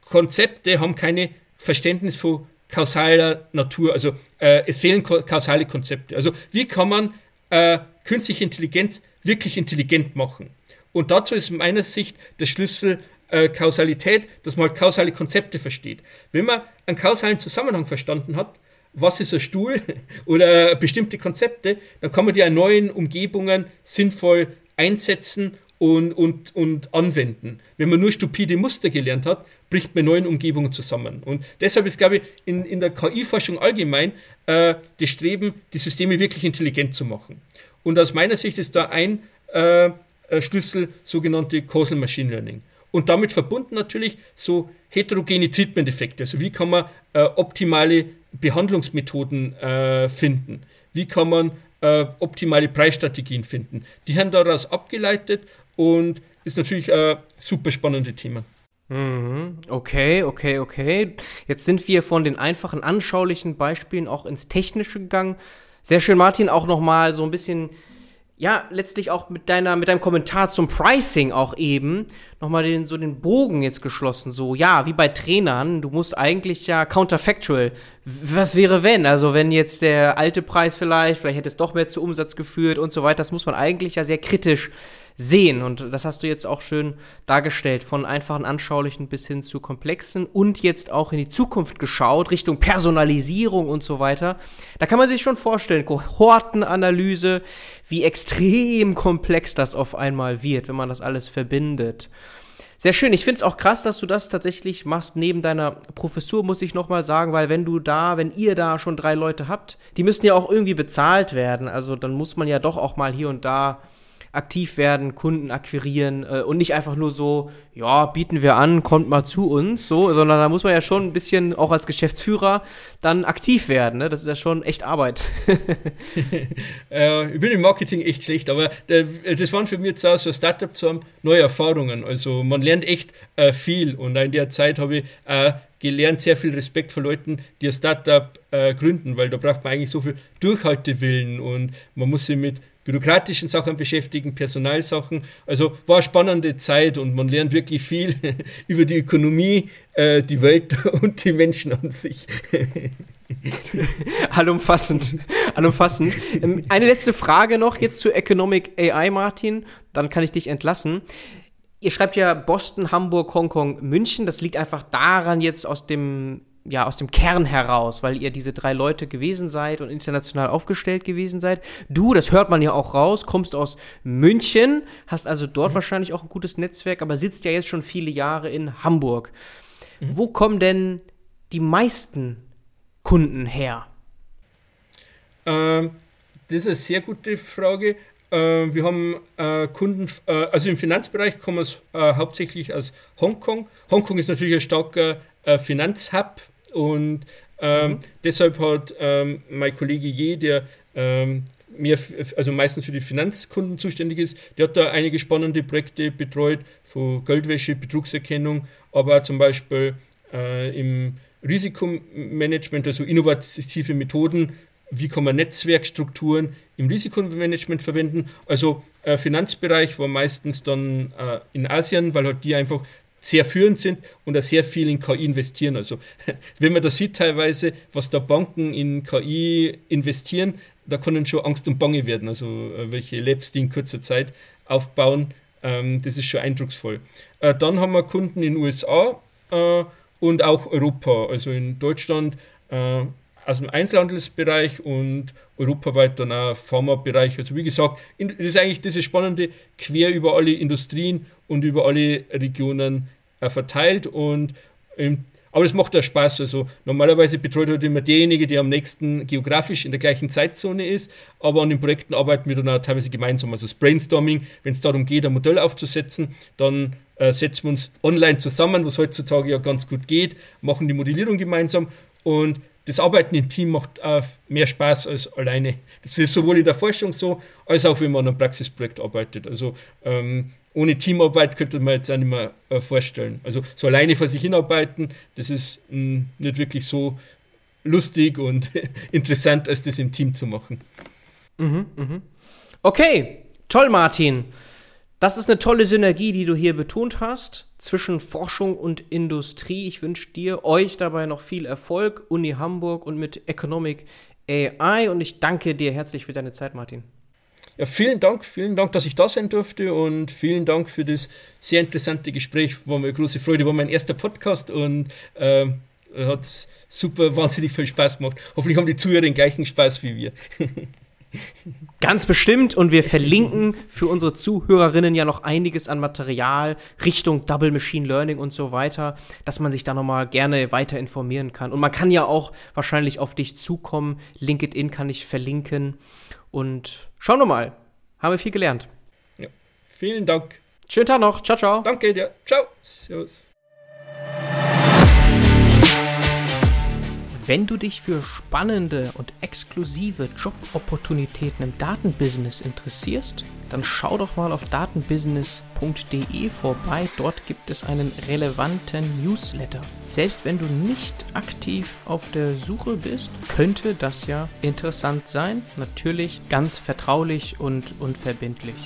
Konzepte haben keine Verständnis von kausaler Natur. Also äh, es fehlen kausale Konzepte. Also wie kann man äh, künstliche Intelligenz wirklich intelligent machen? Und dazu ist meiner Sicht der Schlüssel äh, Kausalität, dass man halt kausale Konzepte versteht. Wenn man einen kausalen Zusammenhang verstanden hat, was ist ein Stuhl oder bestimmte Konzepte, dann kann man die in neuen Umgebungen sinnvoll einsetzen und, und, und anwenden. Wenn man nur stupide Muster gelernt hat, bricht man neuen Umgebungen zusammen. Und deshalb ist, glaube ich, in, in der KI-Forschung allgemein äh, das Streben, die Systeme wirklich intelligent zu machen. Und aus meiner Sicht ist da ein äh, Schlüssel sogenannte Causal Machine Learning. Und damit verbunden natürlich so heterogene Treatment-Effekte. Also wie kann man äh, optimale Behandlungsmethoden äh, finden? Wie kann man äh, optimale Preisstrategien finden? Die haben daraus abgeleitet und ist natürlich ein super spannendes Thema. Mhm. Okay, okay, okay. Jetzt sind wir von den einfachen, anschaulichen Beispielen auch ins Technische gegangen. Sehr schön, Martin, auch noch mal so ein bisschen, ja, letztlich auch mit deiner, mit deinem Kommentar zum Pricing auch eben noch mal den, so den Bogen jetzt geschlossen. So, ja, wie bei Trainern, du musst eigentlich ja counterfactual. Was wäre wenn? Also wenn jetzt der alte Preis vielleicht, vielleicht hätte es doch mehr zu Umsatz geführt und so weiter. Das muss man eigentlich ja sehr kritisch sehen. Und das hast du jetzt auch schön dargestellt, von einfachen, anschaulichen bis hin zu komplexen und jetzt auch in die Zukunft geschaut, Richtung Personalisierung und so weiter. Da kann man sich schon vorstellen, Kohortenanalyse, wie extrem komplex das auf einmal wird, wenn man das alles verbindet. Sehr schön. Ich finde es auch krass, dass du das tatsächlich machst neben deiner Professur, muss ich nochmal sagen, weil wenn du da, wenn ihr da schon drei Leute habt, die müssen ja auch irgendwie bezahlt werden. Also dann muss man ja doch auch mal hier und da aktiv werden, Kunden akquirieren äh, und nicht einfach nur so, ja, bieten wir an, kommt mal zu uns, so, sondern da muss man ja schon ein bisschen auch als Geschäftsführer dann aktiv werden. Ne? Das ist ja schon echt Arbeit. äh, ich bin im Marketing echt schlecht, aber äh, das waren für mich jetzt auch so Startup zu haben, neue Erfahrungen. Also man lernt echt äh, viel und in der Zeit habe ich äh, gelernt, sehr viel Respekt vor Leuten, die ein Startup äh, gründen, weil da braucht man eigentlich so viel Durchhaltewillen und man muss sich mit bürokratischen Sachen beschäftigen, Personalsachen. Also war eine spannende Zeit und man lernt wirklich viel über die Ökonomie, äh, die Welt und die Menschen an sich. Allumfassend. Allumfassend. Ähm, eine letzte Frage noch jetzt zu Economic AI, Martin. Dann kann ich dich entlassen. Ihr schreibt ja Boston, Hamburg, Hongkong, München. Das liegt einfach daran jetzt aus dem ja, aus dem Kern heraus, weil ihr diese drei Leute gewesen seid und international aufgestellt gewesen seid. Du, das hört man ja auch raus, kommst aus München, hast also dort mhm. wahrscheinlich auch ein gutes Netzwerk, aber sitzt ja jetzt schon viele Jahre in Hamburg. Mhm. Wo kommen denn die meisten Kunden her? Ähm, das ist eine sehr gute Frage. Äh, wir haben äh, Kunden, äh, also im Finanzbereich kommen es äh, hauptsächlich aus Hongkong. Hongkong ist natürlich ein starker äh, Finanzhub und ähm, mhm. deshalb hat ähm, mein Kollege Je, der ähm, mehr, also meistens für die Finanzkunden zuständig ist, der hat da einige spannende Projekte betreut, von Geldwäsche, Betrugserkennung, aber auch zum Beispiel äh, im Risikomanagement, also innovative Methoden, wie kann man Netzwerkstrukturen im Risikomanagement verwenden. Also äh, Finanzbereich war meistens dann äh, in Asien, weil halt die einfach sehr führend sind und auch sehr viel in KI investieren. Also wenn man da sieht teilweise, was da Banken in KI investieren, da können schon Angst und Bange werden. Also äh, welche Labs die in kurzer Zeit aufbauen, ähm, das ist schon eindrucksvoll. Äh, dann haben wir Kunden in den USA äh, und auch Europa, also in Deutschland äh, aus dem Einzelhandelsbereich und europaweit dann auch Pharmabereich. Also wie gesagt, das ist eigentlich dieses Spannende, quer über alle Industrien und über alle Regionen äh, verteilt und ähm, aber das macht ja Spaß. Also normalerweise betreut halt immer derjenige, der am nächsten geografisch in der gleichen Zeitzone ist. Aber an den Projekten arbeiten wir dann auch teilweise gemeinsam. Also das Brainstorming, wenn es darum geht, ein Modell aufzusetzen, dann äh, setzen wir uns online zusammen, was heutzutage ja ganz gut geht, machen die Modellierung gemeinsam und das Arbeiten im Team macht äh, mehr Spaß als alleine. Das ist sowohl in der Forschung so, als auch wenn man an einem Praxisprojekt arbeitet. Also ähm, ohne Teamarbeit könnte man jetzt auch nicht mehr äh, vorstellen. Also so alleine vor sich hinarbeiten, das ist mh, hm, nicht wirklich so lustig und interessant, als das im Team zu machen. Mhm, mh. Okay, toll, Martin. Das ist eine tolle Synergie, die du hier betont hast zwischen Forschung und Industrie. Ich wünsche dir, euch dabei noch viel Erfolg, Uni Hamburg und mit Economic AI. Und ich danke dir herzlich für deine Zeit, Martin. Ja, vielen Dank, vielen Dank, dass ich da sein durfte und vielen Dank für das sehr interessante Gespräch. War mir eine große Freude, war mein erster Podcast und äh, hat super, wahnsinnig viel Spaß gemacht. Hoffentlich haben die Zuhörer den gleichen Spaß wie wir. Ganz bestimmt und wir verlinken für unsere Zuhörerinnen ja noch einiges an Material Richtung Double Machine Learning und so weiter, dass man sich da nochmal gerne weiter informieren kann. Und man kann ja auch wahrscheinlich auf dich zukommen. LinkedIn kann ich verlinken. Und schauen wir mal. Haben wir viel gelernt. Ja. Vielen Dank. Schönen Tag noch. Ciao, ciao. Danke dir. Ciao. Servus. Wenn du dich für spannende und exklusive Jobopportunitäten im Datenbusiness interessierst, dann schau doch mal auf datenbusiness.de vorbei. Dort gibt es einen relevanten Newsletter. Selbst wenn du nicht aktiv auf der Suche bist, könnte das ja interessant sein. Natürlich ganz vertraulich und unverbindlich.